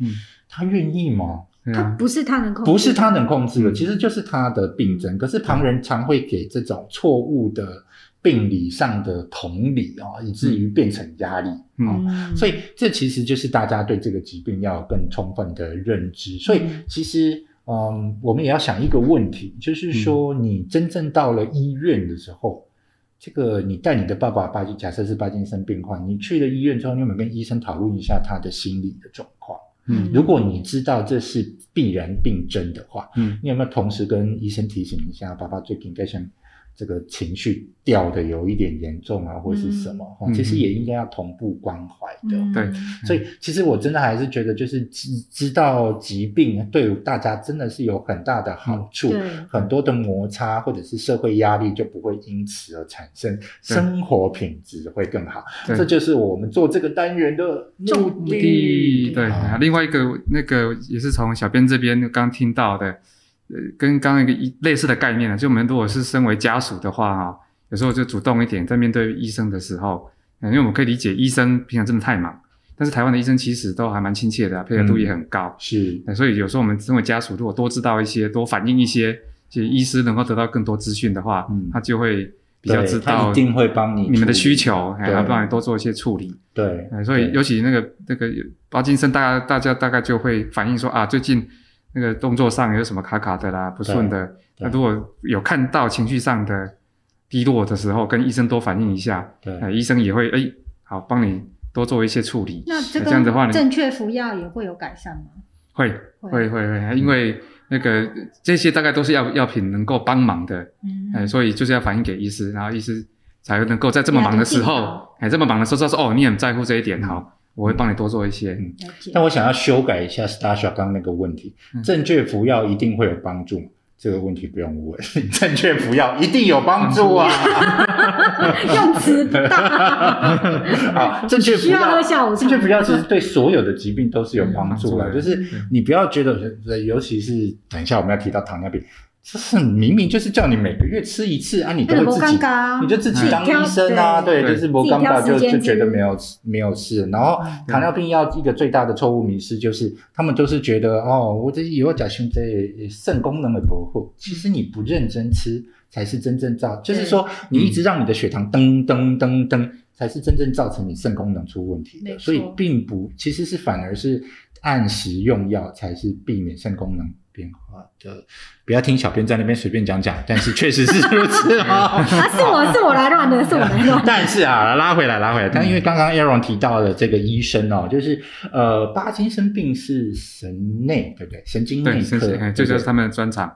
他愿意吗？他不是他能控，制，不是他能控制的，其实就是他的病症。可是旁人常会给这种错误的病理上的同理哦，以至于变成压力啊。所以这其实就是大家对这个疾病要更充分的认知。所以其实，嗯，我们也要想一个问题，就是说，你真正到了医院的时候。这个你带你的爸爸巴金，假设是巴金森病患，你去了医院之后，你有没有跟医生讨论一下他的心理的状况？嗯，如果你知道这是必然病症的话，嗯，你有没有同时跟医生提醒一下，爸爸最近该想？这个情绪掉的有一点严重啊，或是什么？其实也应该要同步关怀的。对，所以其实我真的还是觉得，就是知知道疾病对大家真的是有很大的好处，很多的摩擦或者是社会压力就不会因此而产生，生活品质会更好。这就是我们做这个单元的目的。对，另外一个那个也是从小编这边刚听到的。呃，跟刚刚一个一类似的概念呢，就我们如果是身为家属的话，哈，有时候就主动一点，在面对医生的时候，因为我们可以理解医生平常真的太忙，但是台湾的医生其实都还蛮亲切的，配合度也很高。是，所以有时候我们身为家属，如果多知道一些，多反映一些，其实医师能够得到更多资讯的话，他就会比较知道，一定会帮你你们的需求，还要帮你多做一些处理。对，所以尤其那个那个巴金森，大家大家大概就会反映说啊，最近。那个动作上有什么卡卡的啦，不顺的，那如果有看到情绪上的低落的时候，跟医生多反映一下，对，医生也会哎，好帮你多做一些处理。那这样的话，正确服药也会有改善吗？会会会会，因为那个这些大概都是药药品能够帮忙的，嗯，哎，所以就是要反映给医师，然后医师才能够在这么忙的时候，哎，这么忙的时候说哦，你很在乎这一点，好。我会帮你多做一些，但我想要修改一下 Stasha 刚刚那个问题：正确服药一定会有帮助？这个问题不用问，正确服药一定有帮助啊！用词不 好，正确服药，正确服药其实对所有的疾病都是有帮助的，就是你不要觉得，尤其是等一下我们要提到糖尿病。这是明明就是叫你每个月吃一次啊，你都会自己，你就自己当医生啊，对，就是我刚刚就就觉得没有没有事。然后糖尿病药一个最大的错误迷失就是，他们都是觉得哦，我这以后假胸这肾功能的保护，其实你不认真吃才是真正造，就是说你一直让你的血糖噔噔噔噔，才是真正造成你肾功能出问题的。所以并不，其实是反而是按时用药才是避免肾功能。变化的，不要听小编在那边随便讲讲，但是确实是如此 啊！是我是我来乱的，是我来乱。但是啊，拉回来拉回来，但因为刚刚 Aaron 提到的这个医生哦，就是呃，巴金森病是神内，对不对？神经内科，这就是他们的专长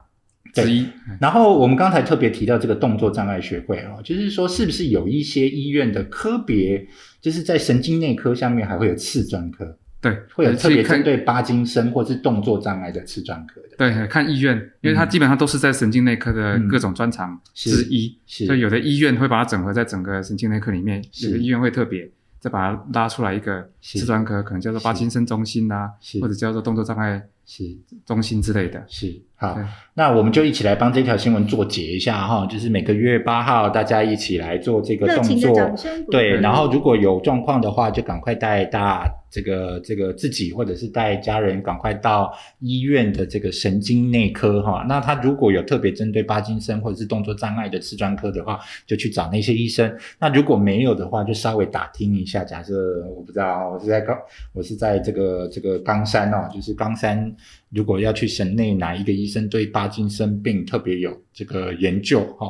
之一。然后我们刚才特别提到这个动作障碍学会哦，就是说是不是有一些医院的科别，就是在神经内科下面还会有次专科？对，会有特别针对巴金森或是动作障碍的次专科的。对，看医院，因为它基本上都是在神经内科的各种专长之一，所以有的医院会把它整合在整个神经内科里面，有的医院会特别再把它拉出来一个次专科，可能叫做巴金森中心啊，或者叫做动作障碍中心之类的。是好，那我们就一起来帮这条新闻做结一下哈，就是每个月八号大家一起来做这个动作，对，然后如果有状况的话，就赶快带大。这个这个自己或者是带家人赶快到医院的这个神经内科哈，那他如果有特别针对巴金森或者是动作障碍的次专科的话，就去找那些医生。那如果没有的话，就稍微打听一下。假设我不知道，我是在高我是在这个这个冈山哦，就是冈山，如果要去省内哪一个医生对巴金森病特别有这个研究哈。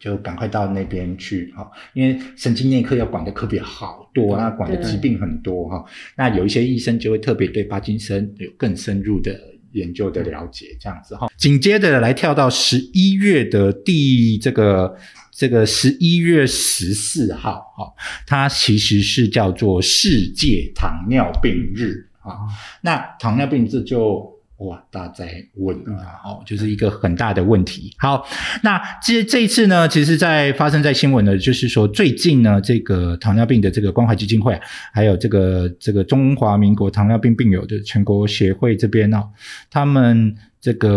就赶快到那边去哈，因为神经内科要管的科别好多，那管的疾病很多哈。那有一些医生就会特别对帕金森有更深入的研究的了解，这样子哈。紧接着来跳到十一月的第这个这个十一月十四号哈，它其实是叫做世界糖尿病日啊。那糖尿病这就。哇，大家在问啊，哦，就是一个很大的问题。好，那这这一次呢，其实，在发生在新闻的，就是说最近呢，这个糖尿病的这个关怀基金会，还有这个这个中华民国糖尿病病友的全国协会这边呢，他们。这个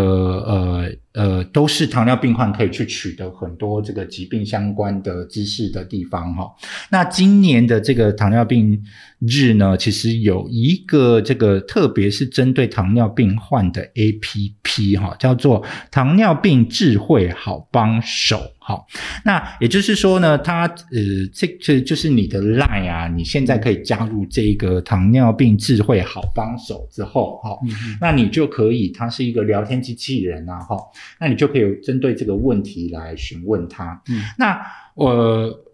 呃呃，都是糖尿病患可以去取得很多这个疾病相关的知识的地方哈。那今年的这个糖尿病日呢，其实有一个这个，特别是针对糖尿病患的 A P P 哈，叫做糖尿病智慧好帮手。哈，那也就是说呢，它呃，这这就是你的 Line 啊，你现在可以加入这个糖尿病智慧好帮手之后，哈，那你就可以，它是一个聊天机器人啊，哈，那你就可以针对这个问题来询问他。嗯，那我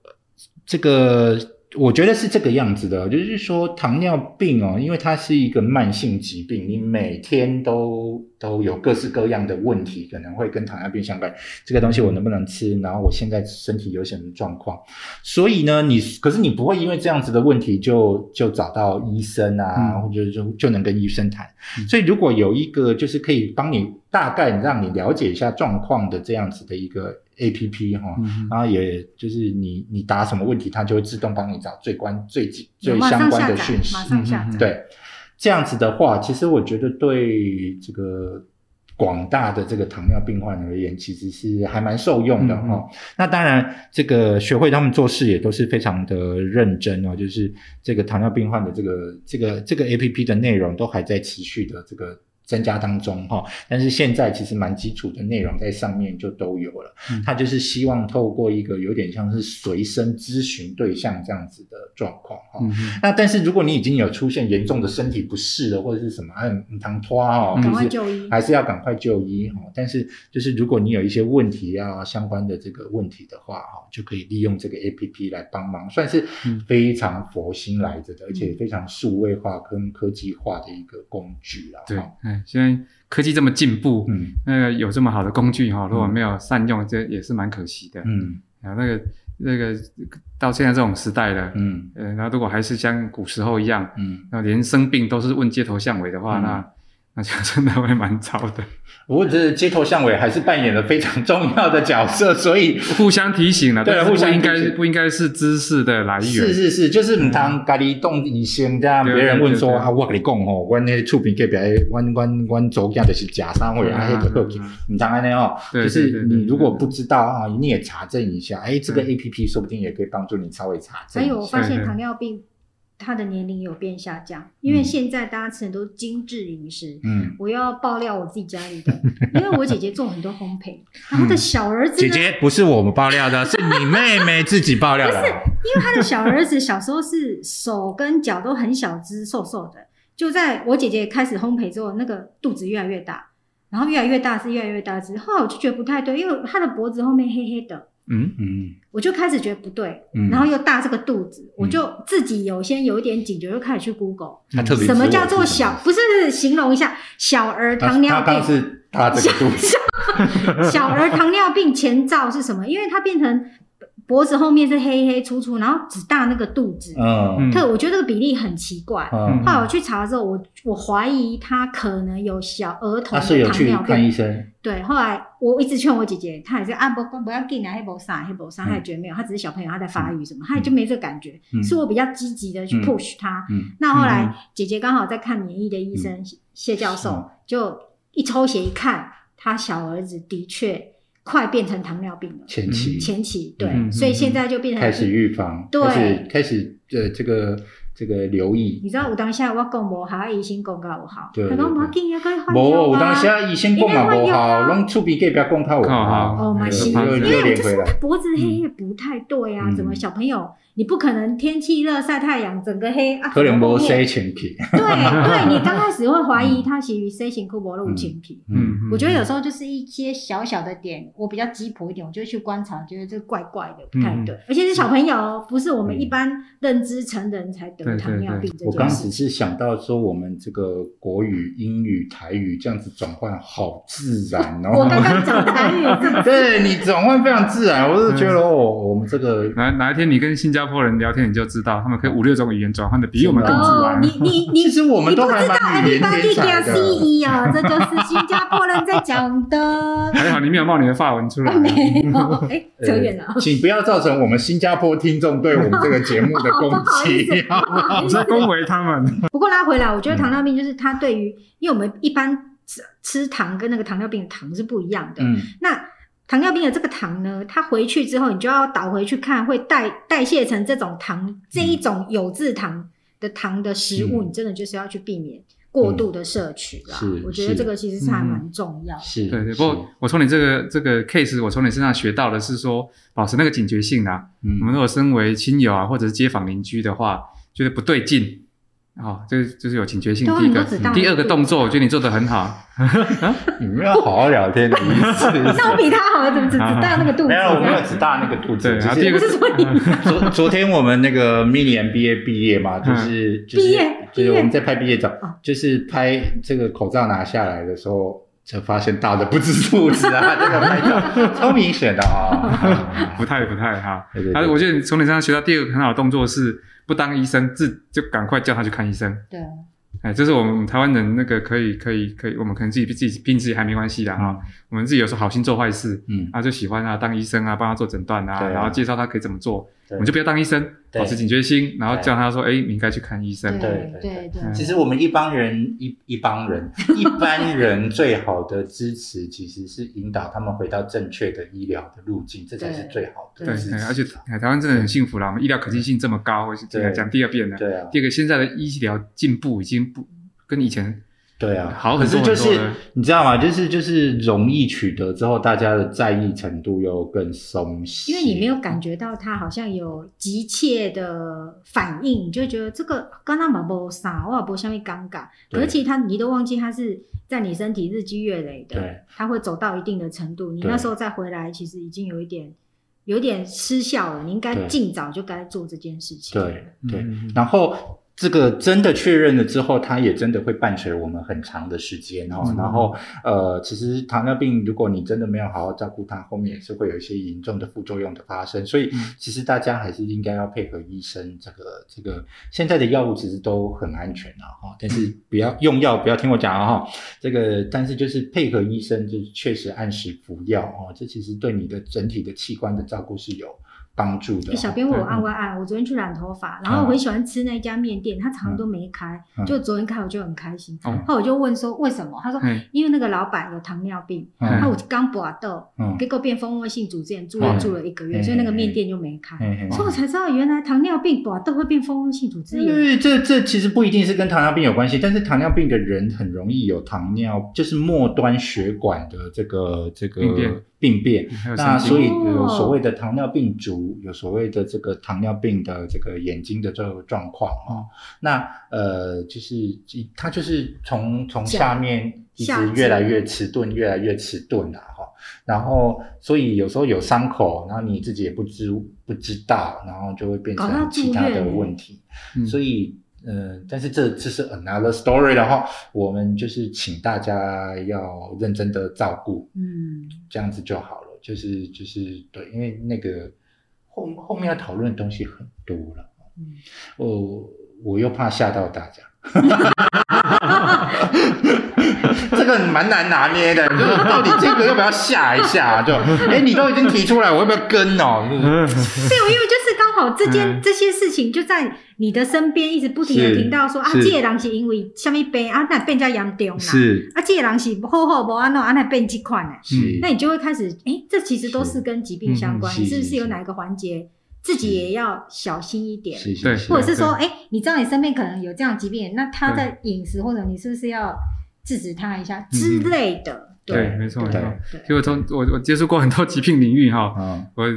这个。我觉得是这个样子的，就是说糖尿病哦，因为它是一个慢性疾病，你每天都都有各式各样的问题，可能会跟糖尿病相关。这个东西我能不能吃？然后我现在身体有什么状况？所以呢，你可是你不会因为这样子的问题就就找到医生啊，或者就就能跟医生谈。所以如果有一个就是可以帮你大概让你了解一下状况的这样子的一个。A P P 哈，然后也就是你你答什么问题，它就会自动帮你找最关最最相关的讯息。马上下载。对，这样子的话，其实我觉得对这个广大的这个糖尿病患而言，其实是还蛮受用的哈。那当然，这个学会他们做事也都是非常的认真哦，就是这个糖尿病患的这个这个这个 A P P 的内容都还在持续的这个。增加当中哈，但是现在其实蛮基础的内容在上面就都有了。他就是希望透过一个有点像是随身咨询对象这样子的状况哈。嗯那但是如果你已经有出现严重的身体不适了或者是什么，嗯，糖拖哦，赶快就医，还是要赶快就医哈。但是就是如果你有一些问题啊相关的这个问题的话哈，就可以利用这个 A P P 来帮忙，算是非常佛心来着的，而且非常数位化跟科技化的一个工具啊。对，现在科技这么进步，嗯，那个有这么好的工具哈，如果没有善用，这也是蛮可惜的，嗯，啊，那个那个到现在这种时代了，嗯，呃，那如果还是像古时候一样，嗯，那连生病都是问街头巷尾的话，那。那就真的会蛮糟的。我觉得街头巷尾还是扮演了非常重要的角色，所以互相提醒了。对，互相应该不应该是知识的来源。是是是，就是唔通家里动医生这样，别人问说啊，我跟你讲哦，我那触屏隔壁，我我我走样的是假三位啊，迄个唔当安尼哦。就是你如果不知道啊，你也查证一下，哎，这个 A P P 说不定也可以帮助你稍微查证。还有，我发现糖尿病。他的年龄有变下降，因为现在大家吃的都精致饮食。嗯，我要爆料我自己家里的，因为我姐姐做很多烘焙，然后的小儿子姐姐不是我们爆料的，是你妹妹自己爆料的。不是，因为他的小儿子小时候是手跟脚都很小只、瘦瘦的，就在我姐姐开始烘焙之后，那个肚子越来越大，然后越来越大是越来越大只，后来我就觉得不太对，因为他的脖子后面黑黑的。嗯嗯，我就开始觉得不对，然后又大这个肚子，我就自己有先有一点警觉，就开始去 Google，什么叫做小？不是形容一下小儿糖尿病？是大这个肚子。小儿糖尿病前兆是什么？因为它变成。脖子后面是黑黑粗粗，然后只大那个肚子，嗯，特我觉得这个比例很奇怪。后来我去查之后，我我怀疑他可能有小儿童的糖尿病。看医生。对，后来我一直劝我姐姐，她也是啊不不要紧啊，黑不啥黑不啥，她也觉得没有，她只是小朋友，她在发育什么，她也就没这个感觉。是我比较积极的去 push 她。那后来姐姐刚好在看免疫的医生谢教授，就一抽血一看，他小儿子的确。快变成糖尿病了，前期，前期对，所以现在就变成开始预防，开始开始呃这个。这个留意，你知道有当下我讲无好，医生讲较有好，对对对，无有当下医生讲嘛无好，拢厝边隔壁讲他有好，哦，蛮是，因为就是脖子黑也不太对啊，怎么小朋友你不可能天气热晒太阳整个黑啊，可能无晒前皮，对对，你刚开始会怀疑他其实晒前裤无露前皮，嗯，我觉得有时候就是一些小小的点，我比较鸡婆一点，我就去观察，觉得这怪怪的不太对，而且是小朋友，不是我们一般认知成人才得。糖尿病，我刚只是想到说，我们这个国语、英语、台语这样子转换好自然哦。我刚刚讲台语，对你转换非常自然，我是觉得哦，我们这个哪哪一天你跟新加坡人聊天，你就知道他们可以五六种语言转换的比我们更自然。你你 你，其实我们都还蛮语言天才的。啊，这就是新加坡人在讲的。还好你没有冒你的发文出来。没有，哎，扯远了。请不要造成我们新加坡听众对我们这个节目的攻击。我在恭维他们。不过拉回来，我觉得糖尿病就是它对于，因为我们一般吃吃糖跟那个糖尿病的糖是不一样的。嗯。那糖尿病的这个糖呢，它回去之后，你就要倒回去看，会代代谢成这种糖，这一种有字糖的糖的食物，你真的就是要去避免过度的摄取啦。是。我觉得这个其实是还蛮重要。是。对对。不过我从你这个这个 case，我从你身上学到的是说，保持那个警觉性啊。嗯。我们如果身为亲友啊，或者是街坊邻居的话。觉得不对劲，哦，这就是有警觉性。第一个，第二个动作，我觉得你做的很好。你们要好好聊天的意思。那我比他好，怎么只只大那个肚子？没有，我没有只大那个肚子。然后第二个是说你昨昨天我们那个 mini MBA 毕业嘛，就是毕业，就是我们在拍毕业照，就是拍这个口罩拿下来的时候，才发现大的不是肚子啊，这个拍照超明显的啊，不太不太哈。啊我觉得从你身上学到第二个很好的动作是。不当医生，自就赶快叫他去看医生。对，哎，这是我们台湾人那个可以可以可以，我们可能自己自己病自己还没关系的哈。我们自己有时候好心做坏事，嗯，啊就喜欢啊当医生啊帮他做诊断啊，然后介绍他可以怎么做，我们就不要当医生，保持警觉心，然后叫他说：“哎，你应该去看医生。”对对对。其实我们一帮人一一帮人 一般人最好的支持，其实是引导他们回到正确的医疗的路径，这才是最好的。对，而且台湾真的很幸福啦，我们医疗可及性这么高。讲第二遍了。对啊。第二个，现在的医疗进步已经不跟以前。对啊，好，可是就是你知道吗？就是就是容易取得之后，大家的在意程度又更松懈。因为你没有感觉到他好像有急切的反应，你就觉得这个刚刚嘛不啥，我也不下面尴尬。可是其实他你都忘记他是在你身体日积月累的，他会走到一定的程度，你那时候再回来，其实已经有一点有点失效了。你应该尽早就该做这件事情。对对，然后。这个真的确认了之后，它也真的会伴随我们很长的时间哦。然后，呃，其实糖尿病，如果你真的没有好好照顾它，后面也是会有一些严重的副作用的发生。所以，其实大家还是应该要配合医生。这个这个现在的药物其实都很安全了哈，但是不要用药，不要听我讲啊哈。这个，但是就是配合医生，就是确实按时服药哦。这其实对你的整体的器官的照顾是有。帮助的。小编我按我按，我昨天去染头发，然后我很喜欢吃那家面店，他常常都没开，就昨天开我就很开心。后我就问说为什么？他说因为那个老板有糖尿病，他我刚拔豆，结果变蜂窝性组织炎，住院住了一个月，所以那个面店就没开。所以我才知道原来糖尿病拔豆会变蜂窝性组织炎。因为这这其实不一定是跟糖尿病有关系，但是糖尿病的人很容易有糖尿，就是末端血管的这个这个。病变，那所以有所谓的糖尿病足，有所谓的这个糖尿病的这个眼睛的这个状况啊。那呃，就是它就是从从下面一直越来越迟钝，越来越迟钝了哈。然后所以有时候有伤口，然后你自己也不知不知道，然后就会变成其他的问题。所以。嗯，但是这这是 another story 的话，我们就是请大家要认真的照顾，嗯，这样子就好了。就是就是对，因为那个后后面要讨论的东西很多了，嗯，我我又怕吓到大家。这个蛮难拿捏的，就是到底这个要不要吓一下？就哎，你都已经提出来，我要不要跟哦？对，我因为就是 刚好这件这些事情就在你的身边，一直不停的听到说啊，这个人是因为什么病啊，那变加严重啦？是啊，这个人是好好不安诺啊，那变这款呢？是，那你就会开始哎，这其实都是跟疾病相关，你是不是有哪一个环节？自己也要小心一点，对，或者是说，哎，你知道你身边可能有这样疾病，那他在饮食或者你是不是要制止他一下之类的？对，没错，没错。就我从我我接触过很多疾病领域哈，我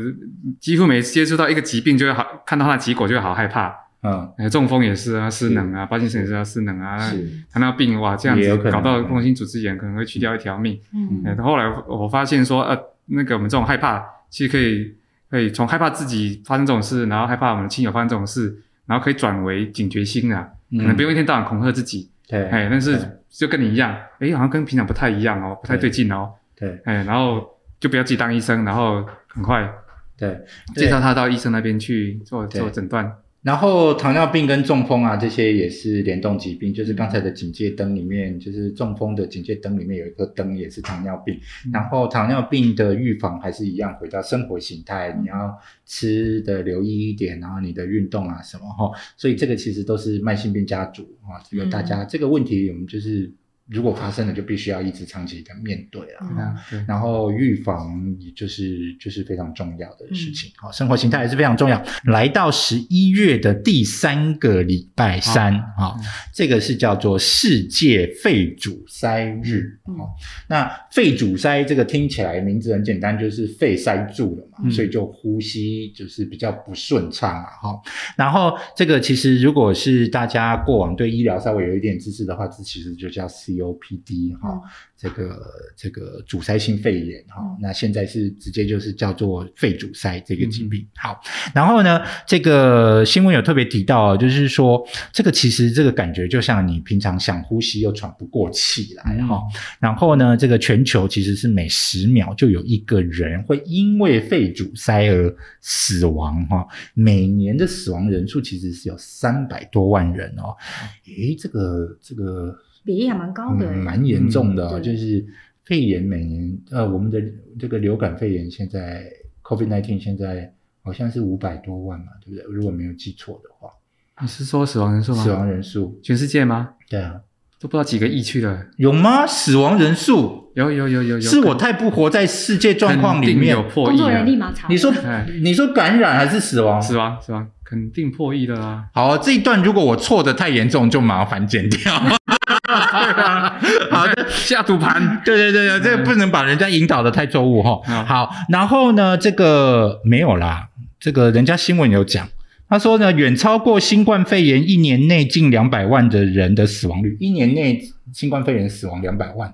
几乎每次接触到一个疾病，就会好看到它的结果就会好害怕。嗯，中风也是啊，失能啊，帕金森也是啊失能啊，糖尿病哇，这样子搞到功能性组织炎，可能会去掉一条命。嗯，后来我发现说，呃，那个我们这种害怕，其实可以。可以从害怕自己发生这种事，然后害怕我们的亲友发生这种事，然后可以转为警觉心啊，可能不用一天到晚恐吓自己。对，哎，但是就跟你一样，哎，好像跟平常不太一样哦，不太对劲哦。对，哎，然后就不要自己当医生，然后很快对。介绍他到医生那边去做做诊断。然后糖尿病跟中风啊，这些也是联动疾病。就是刚才的警戒灯里面，就是中风的警戒灯里面有一个灯，也是糖尿病。然后糖尿病的预防还是一样，回到生活形态，你要吃的留意一点，然后你的运动啊什么哈。所以这个其实都是慢性病家族啊。这个大家这个问题，我们就是。如果发生了，就必须要一直长期的面对了。然后预防，也就是就是非常重要的事情。好，生活形态也是非常重要。来到十一月的第三个礼拜三，啊，这个是叫做世界肺阻塞日。好，那肺阻塞这个听起来名字很简单，就是肺塞住了嘛，所以就呼吸就是比较不顺畅啊。哈，然后这个其实如果是大家过往对医疗稍微有一点知识的话，这其实就叫 C。COPD 哈，这个这个阻塞性肺炎哈，那现在是直接就是叫做肺阻塞这个疾病。好，然后呢，这个新闻有特别提到，就是说这个其实这个感觉就像你平常想呼吸又喘不过气来哈。然后呢，这个全球其实是每十秒就有一个人会因为肺阻塞而死亡哈。每年的死亡人数其实是有三百多万人哦。诶，这个这个。比例还蛮高的，蛮严重的，就是肺炎每年，呃，我们的这个流感肺炎现在，COVID nineteen 现在好像是五百多万嘛，对不对？如果没有记错的话。你是说死亡人数吗？死亡人数，全世界吗？对啊，都不知道几个亿去了。有吗？死亡人数有有有有有。是我太不活在世界状况里面。有破亿工作人立马查。你说你说感染还是死亡？死亡死亡，肯定破亿了啦！好，这一段如果我错的太严重，就麻烦剪掉。好的，下赌盘。对对对对，这个不能把人家引导的太错误哈。好，然后呢，这个没有啦，这个人家新闻有讲。他说呢，远超过新冠肺炎一年内近两百万的人的死亡率，一年内新冠肺炎死亡两百万，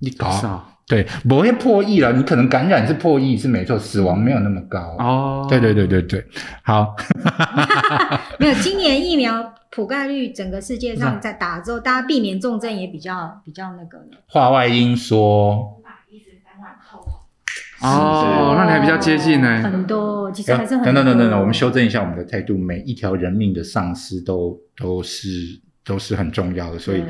你搞对不会破亿了？你可能感染是破亿是没错，死亡没有那么高哦。对对对对对，好，没有今年疫苗 普盖率，整个世界上在打之后，大家避免重症也比较比较那个。话外音说。哦，那你还比较接近呢。很多，其实还是很。等等等等等，我们修正一下我们的态度。每一条人命的丧失都都是都是很重要的，所以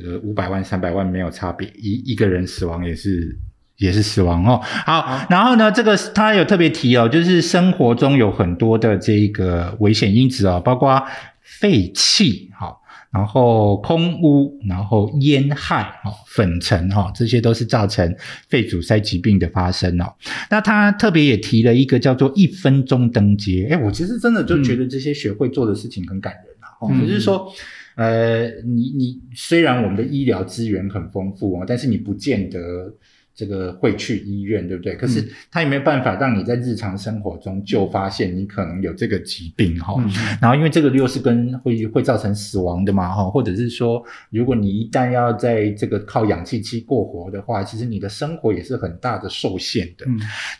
这个五百万、三百万没有差别，一一个人死亡也是也是死亡哦。好，然后呢，这个他有特别提哦，就是生活中有很多的这个危险因子哦，包括废气，好。然后空污，然后烟害，哈，粉尘，哈，这些都是造成肺阻塞疾病的发生哦。那他特别也提了一个叫做一分钟登阶，哎，我其实真的就觉得这些学会做的事情很感人啊。哦，就是说，呃，你你虽然我们的医疗资源很丰富哦，但是你不见得。这个会去医院，对不对？可是他也没有办法让你在日常生活中就发现你可能有这个疾病哈？然后因为这个又是跟会会造成死亡的嘛哈？或者是说，如果你一旦要在这个靠氧气机过活的话，其实你的生活也是很大的受限的。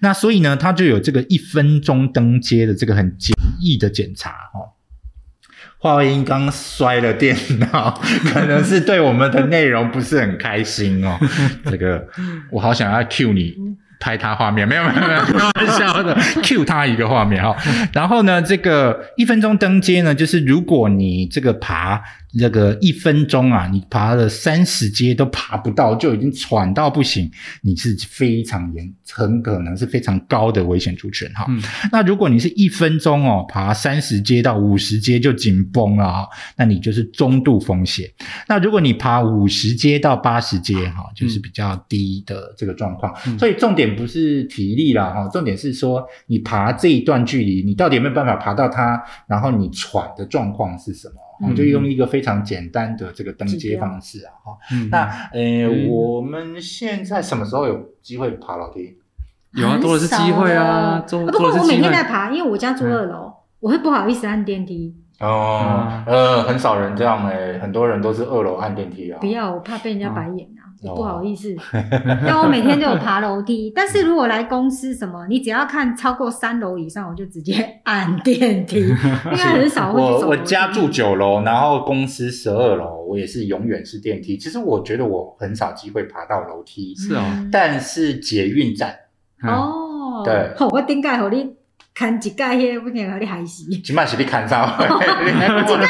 那所以呢，他就有这个一分钟登阶的这个很简易的检查哈。华为英刚摔了电脑，可能是对我们的内容不是很开心哦。这个我好想要 cue 你拍他画面，没有没有没有，开玩笑的，cue 他一个画面哈。然后呢，这个一分钟登阶呢，就是如果你这个爬。这个一分钟啊，你爬了三十阶都爬不到，就已经喘到不行，你是非常严，很可能是非常高的危险族群哈。那如果你是一分钟哦，爬三十阶到五十阶就紧绷了哈，那你就是中度风险。那如果你爬五十阶到八十阶哈，就是比较低的这个状况。所以重点不是体力啦哈，重点是说你爬这一段距离，你到底有没有办法爬到它？然后你喘的状况是什么？我就用一个非常简单的这个登阶方式啊，哈。那呃，我们现在什么时候有机会爬楼梯？有啊，多的是机会啊，多不过我每天在爬，因为我家住二楼，我会不好意思按电梯。哦，呃，很少人这样哎，很多人都是二楼按电梯啊。不要，我怕被人家白眼啊。不好意思，但我每天都有爬楼梯。但是如果来公司什么，你只要看超过三楼以上，我就直接按电梯，应该很少会我我家住九楼，然后公司十二楼，我也是永远是电梯。其实我觉得我很少机会爬到楼梯，是哦。但是捷运站哦，对，我顶盖和你。看一盖迄，我听和你害死。即摆是你看啥？一 盖运动了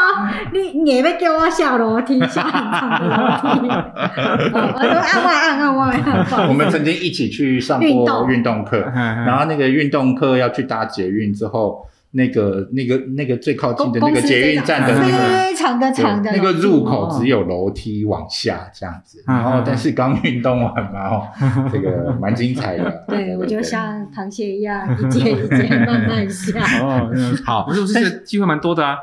啊！你硬要叫我下楼梯，下楼梯。我都按外按按外按。我们曾经一起去上过运动课，然后那个运动课要去搭捷运之后。那个、那个、那个最靠近的那个捷运站的那个非常的长的那个入口只有楼梯往下这样子，然后但是刚运动完嘛，哦，这个蛮精彩的。对，我就像螃蟹一样一节一节慢慢下。哦，好，不是，这个机会蛮多的啊。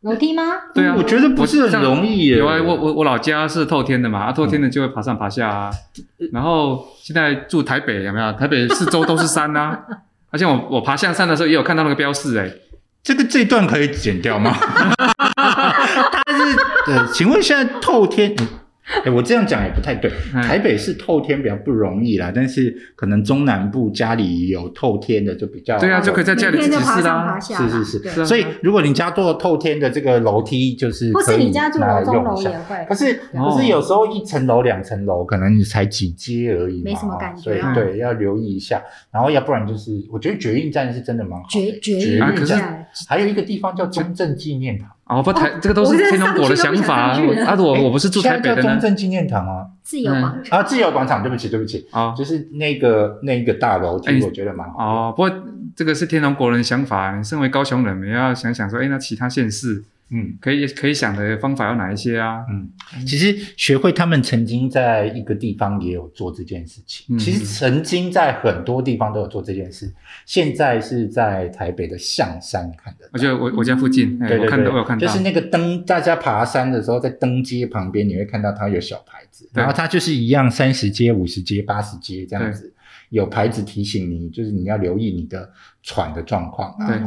楼梯吗？对啊，我觉得不是很容易。有啊，我我我老家是透天的嘛，啊，透天的就会爬上爬下啊。然后现在住台北有没有？台北四周都是山呐。而且我我爬象山的时候也有看到那个标示哎，这个这段可以剪掉吗？但是，对，请问现在透天？哎，我这样讲也不太对。台北是透天比较不容易啦，但是可能中南部家里有透天的就比较对啊，就可以在家里自己试啦。是是是，所以如果你家做透天的这个楼梯，就是或是你家住楼中楼也会。可是可是有时候一层楼两层楼，可能你才几阶而已，没什么感觉。所以对，要留意一下。然后要不然就是，我觉得绝运站是真的蛮好。绝绝运站还有一个地方叫中正纪念堂。哦，不台这个都是天龙国的想法啊！我我不是住台北的呢中正纪念堂啊，自由广场啊，自由广场，对不起，对不起啊，就是那个那个大楼，梯我觉得蛮好。哦，不过这个是天龙国人想法，你身为高雄人，你要想想说，哎，那其他县市。嗯，可以可以想的方法有哪一些啊？嗯，其实学会他们曾经在一个地方也有做这件事情。其实曾经在很多地方都有做这件事，现在是在台北的象山看的。我觉得我我家附近，对对对，我有看到，就是那个灯大家爬山的时候，在登阶旁边你会看到它有小牌子，然后它就是一样三十阶、五十阶、八十阶这样子，有牌子提醒你，就是你要留意你的喘的状况啊，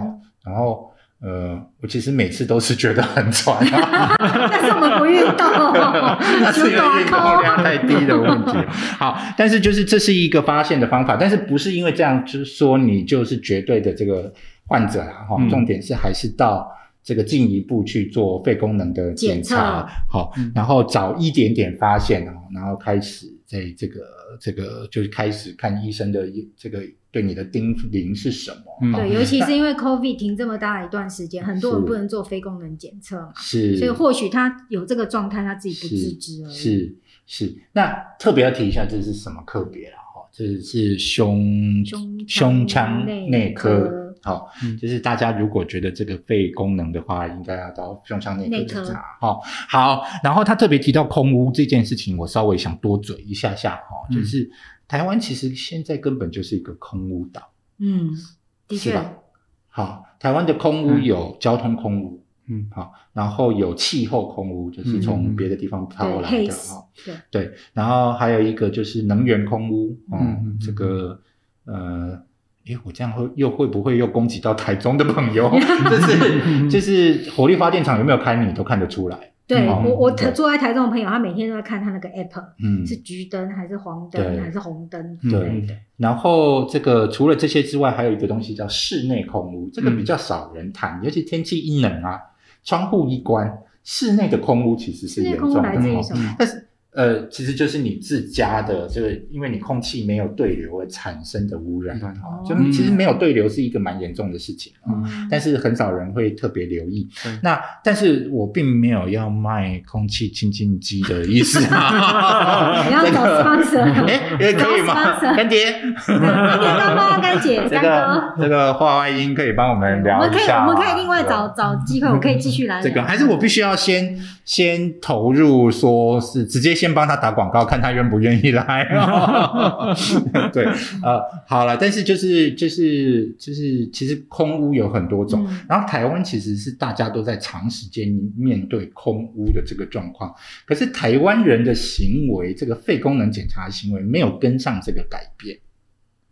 然后。呃，我其实每次都是觉得很喘，但是我们不运动，那是因为运动量太低的问题。好，但是就是这是一个发现的方法，但是不是因为这样，就是说你就是绝对的这个患者啊，哈。重点是还是到这个进一步去做肺功能的检查，好，然后早一点点发现哦，然后开始在这个这个就是开始看医生的这个。对你的叮咛是什么？对，尤其是因为 COVID 停这么大一段时间，很多人不能做非功能检测嘛，是，所以或许他有这个状态，他自己不自知而已。是是，那特别要提一下，这是什么科别了？哈，这是胸胸腔内科。好，就是大家如果觉得这个肺功能的话，应该要到胸腔内科检查。好，好，然后他特别提到空污这件事情，我稍微想多嘴一下下哈，就是。台湾其实现在根本就是一个空屋岛，嗯，的确，好，台湾的空屋有交通空屋，嗯，好，然后有气候空屋，就是从别的地方飘来的，哈，对，对，然后还有一个就是能源空屋，嗯，这个，呃，诶，我这样会又会不会又攻击到台中的朋友？就是 就是火力发电厂有没有开，你都看得出来。对我，我坐在台中的朋友，他每天都在看他那个 app，嗯，是橘灯还是黄灯还是红灯？对。然后这个除了这些之外，还有一个东西叫室内空屋，这个比较少人谈，尤其天气一冷啊，窗户一关，室内的空屋其实是严重的。但是。呃，其实就是你自家的这个，因为你空气没有对流而产生的污染，就其实没有对流是一个蛮严重的事情啊。但是很少人会特别留意。那但是我并没有要卖空气清净机的意思啊。你要找 sponsor？哎，可以吗？干爹，干爹干妈干姐，这个这个话外音可以帮我们聊一下。我们可以，我们可以另外找找机会，我可以继续来。这个还是我必须要先先投入，说是直接。先帮他打广告，看他愿不愿意来。对，呃，好了，但是就是就是就是，其实空屋有很多种，然后台湾其实是大家都在长时间面对空屋的这个状况，可是台湾人的行为，这个肺功能检查行为没有跟上这个改变，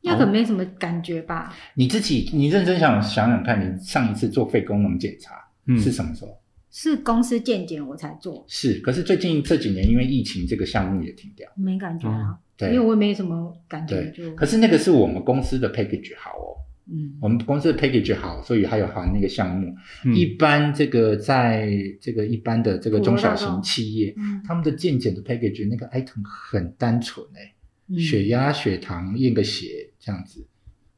那可没什么感觉吧？你自己，你认真想想想看，你上一次做肺功能检查是什么时候？是公司健检我才做，是，可是最近这几年因为疫情，这个项目也停掉，没感觉啊，对，因为我也没什么感觉，就，可是那个是我们公司的 package 好哦，嗯，我们公司的 package 好，所以还有含那个项目，一般这个在这个一般的这个中小型企业，他们的健检的 package 那个 item 很单纯哎，血压、血糖、验个血这样子，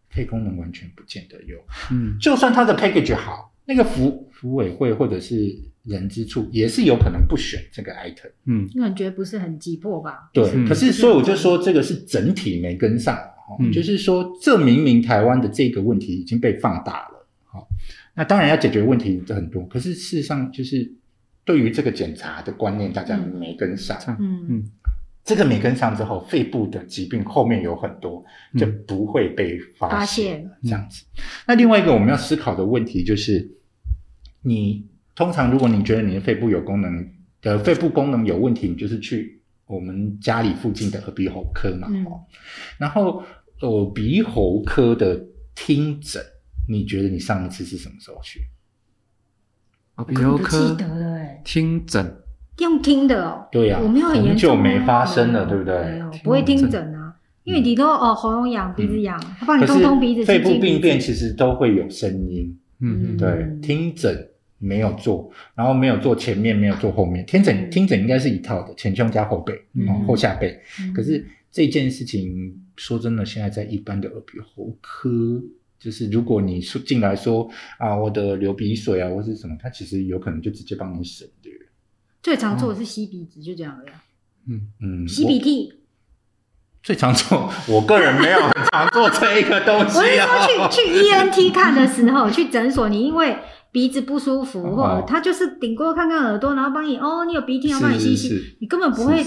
配功能完全不见得有，嗯，就算它的 package 好。那个服服委会或者是人之处也是有可能不选这个 item，嗯，感觉不是很急迫吧？对，可是所以我就说这个是整体没跟上，嗯，就是说这明明台湾的这个问题已经被放大了，好，那当然要解决问题很多，可是事实上就是对于这个检查的观念大家没跟上，嗯。嗯，这个没跟上之后，肺部的疾病后面有很多就不会被发现这样子。那另外一个我们要思考的问题就是。你通常，如果你觉得你的肺部有功能的肺部功能有问题，你就是去我们家里附近的耳鼻喉科嘛。嗯。然后耳鼻喉科的听诊，你觉得你上一次是什么时候去？耳鼻喉科记得了哎。听诊用听的哦。对呀。我没有很严重没发生了，对不对？不会听诊啊，因为你都哦喉咙痒、鼻子痒，他帮你通通鼻子。肺部病变其实都会有声音。嗯。对，听诊。没有做，然后没有做前面，没有做后面。听诊听诊应该是一套的，前胸加后背，后下背。可是这件事情说真的，现在在一般的耳鼻喉科就是如果你说进来说啊，我的流鼻水啊，或是什么，他其实有可能就直接帮你省的。最常做的是吸鼻子，就这样了呀。嗯嗯，吸鼻涕。最常做，我个人没有很常做这一个东西。我是说去去 ENT 看的时候，去诊所，你因为。鼻子不舒服，或者他就是顶过看看耳朵，然后帮你哦，你有鼻涕要帮你吸吸，你根本不会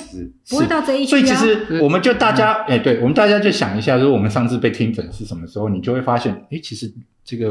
不会到这一区啊。所以其实我们就大家哎，对我们大家就想一下，如果我们上次被听诊是什么时候，你就会发现，哎，其实这个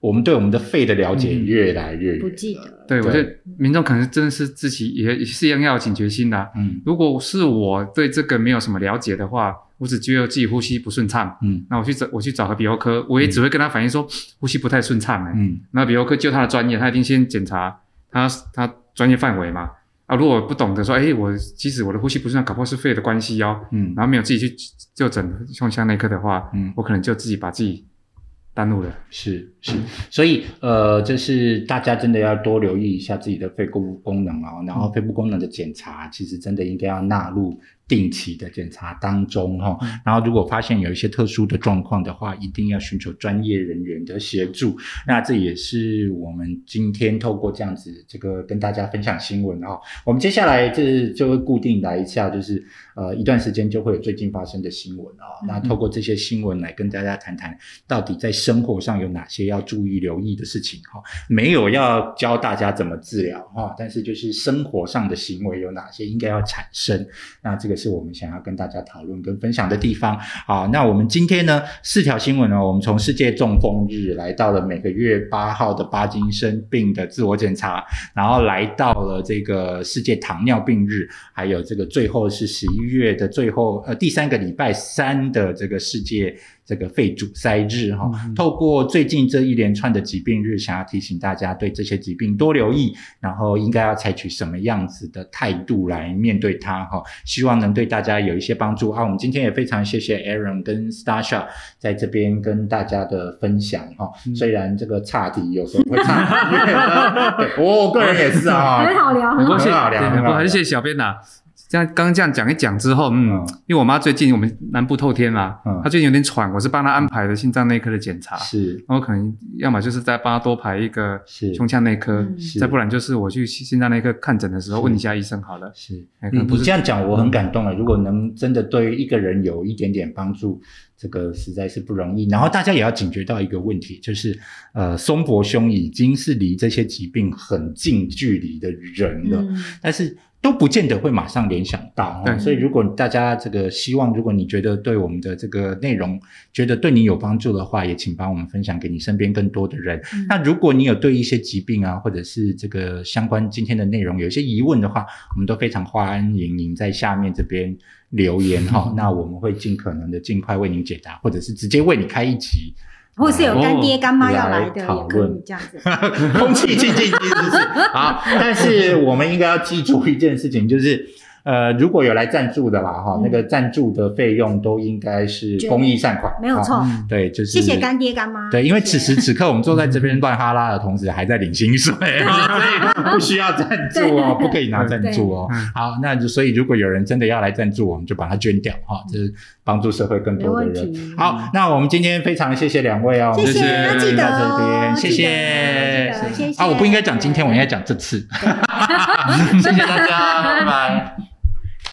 我们对我们的肺的了解越来越不记得。对，我觉得民众可能真的是自己也是一样要有警觉心的。嗯，如果是我对这个没有什么了解的话。我只觉得自己呼吸不顺畅，嗯，那我去找我去找个鼻喉科，我也只会跟他反映说呼吸不太顺畅，嗯，那鼻喉科就他的专业，他一定先检查他他专业范围嘛，啊，如果不懂得说，哎，我其实我的呼吸不顺畅，搞不好是肺的关系哦，嗯，然后没有自己去就诊胸腔内科的话，嗯，我可能就自己把自己耽误了，是是，所以呃，就是大家真的要多留意一下自己的肺部功能哦，然后肺部功能的检查，其实真的应该要纳入。定期的检查当中，哈，然后如果发现有一些特殊的状况的话，一定要寻求专业人员的协助。那这也是我们今天透过这样子，这个跟大家分享新闻啊。我们接下来这就会固定来一下，就是呃一段时间就会有最近发生的新闻啊。那透过这些新闻来跟大家谈谈，到底在生活上有哪些要注意留意的事情哈。没有要教大家怎么治疗哈，但是就是生活上的行为有哪些应该要产生。那这个。是我们想要跟大家讨论跟分享的地方啊，那我们今天呢，四条新闻呢，我们从世界中风日来到了每个月八号的巴金生病的自我检查，然后来到了这个世界糖尿病日，还有这个最后是十一月的最后呃第三个礼拜三的这个世界。这个肺阻塞日哈，透过最近这一连串的疾病日，想要提醒大家对这些疾病多留意，然后应该要采取什么样子的态度来面对它哈，希望能对大家有一些帮助。啊。我们今天也非常谢谢 Aaron 跟 Starsha 在这边跟大家的分享哈，虽然这个差题有时候会差，我个人也是啊，很好聊，很好聊，很好谢谢小编呐。像刚刚这样讲一讲之后，嗯，因为我妈最近我们南部透天嘛，嗯，她最近有点喘，我是帮她安排的心脏内科的检查，是，然后可能要么就是再帮她多排一个胸腔内科，再不然就是我去心脏内科看诊的时候问一下医生好了。是，你你这样讲我很感动啊！如果能真的对一个人有一点点帮助，这个实在是不容易。然后大家也要警觉到一个问题，就是呃，松柏兄已经是离这些疾病很近距离的人了，但是。都不见得会马上联想到，所以如果大家这个希望，如果你觉得对我们的这个内容觉得对你有帮助的话，也请帮我们分享给你身边更多的人。那如果你有对一些疾病啊，或者是这个相关今天的内容有一些疑问的话，我们都非常欢迎您在下面这边留言哈，那我们会尽可能的尽快为您解答，或者是直接为你开一集。或是有干爹干妈要来的，也可以这样子。空气清净机是不是？好，但是我们应该要记住一件事情，就是。呃，如果有来赞助的啦，哈，那个赞助的费用都应该是公益善款，没有错。对，就是谢谢干爹干妈。对，因为此时此刻我们坐在这边乱哈拉的同时，还在领薪水，所以不需要赞助哦，不可以拿赞助哦。好，那就所以如果有人真的要来赞助，我们就把它捐掉哈，就是帮助社会更多的人。好，那我们今天非常谢谢两位哦，谢谢，记得这边，谢谢，谢谢。啊，我不应该讲今天，我应该讲这次。谢谢大家，拜拜。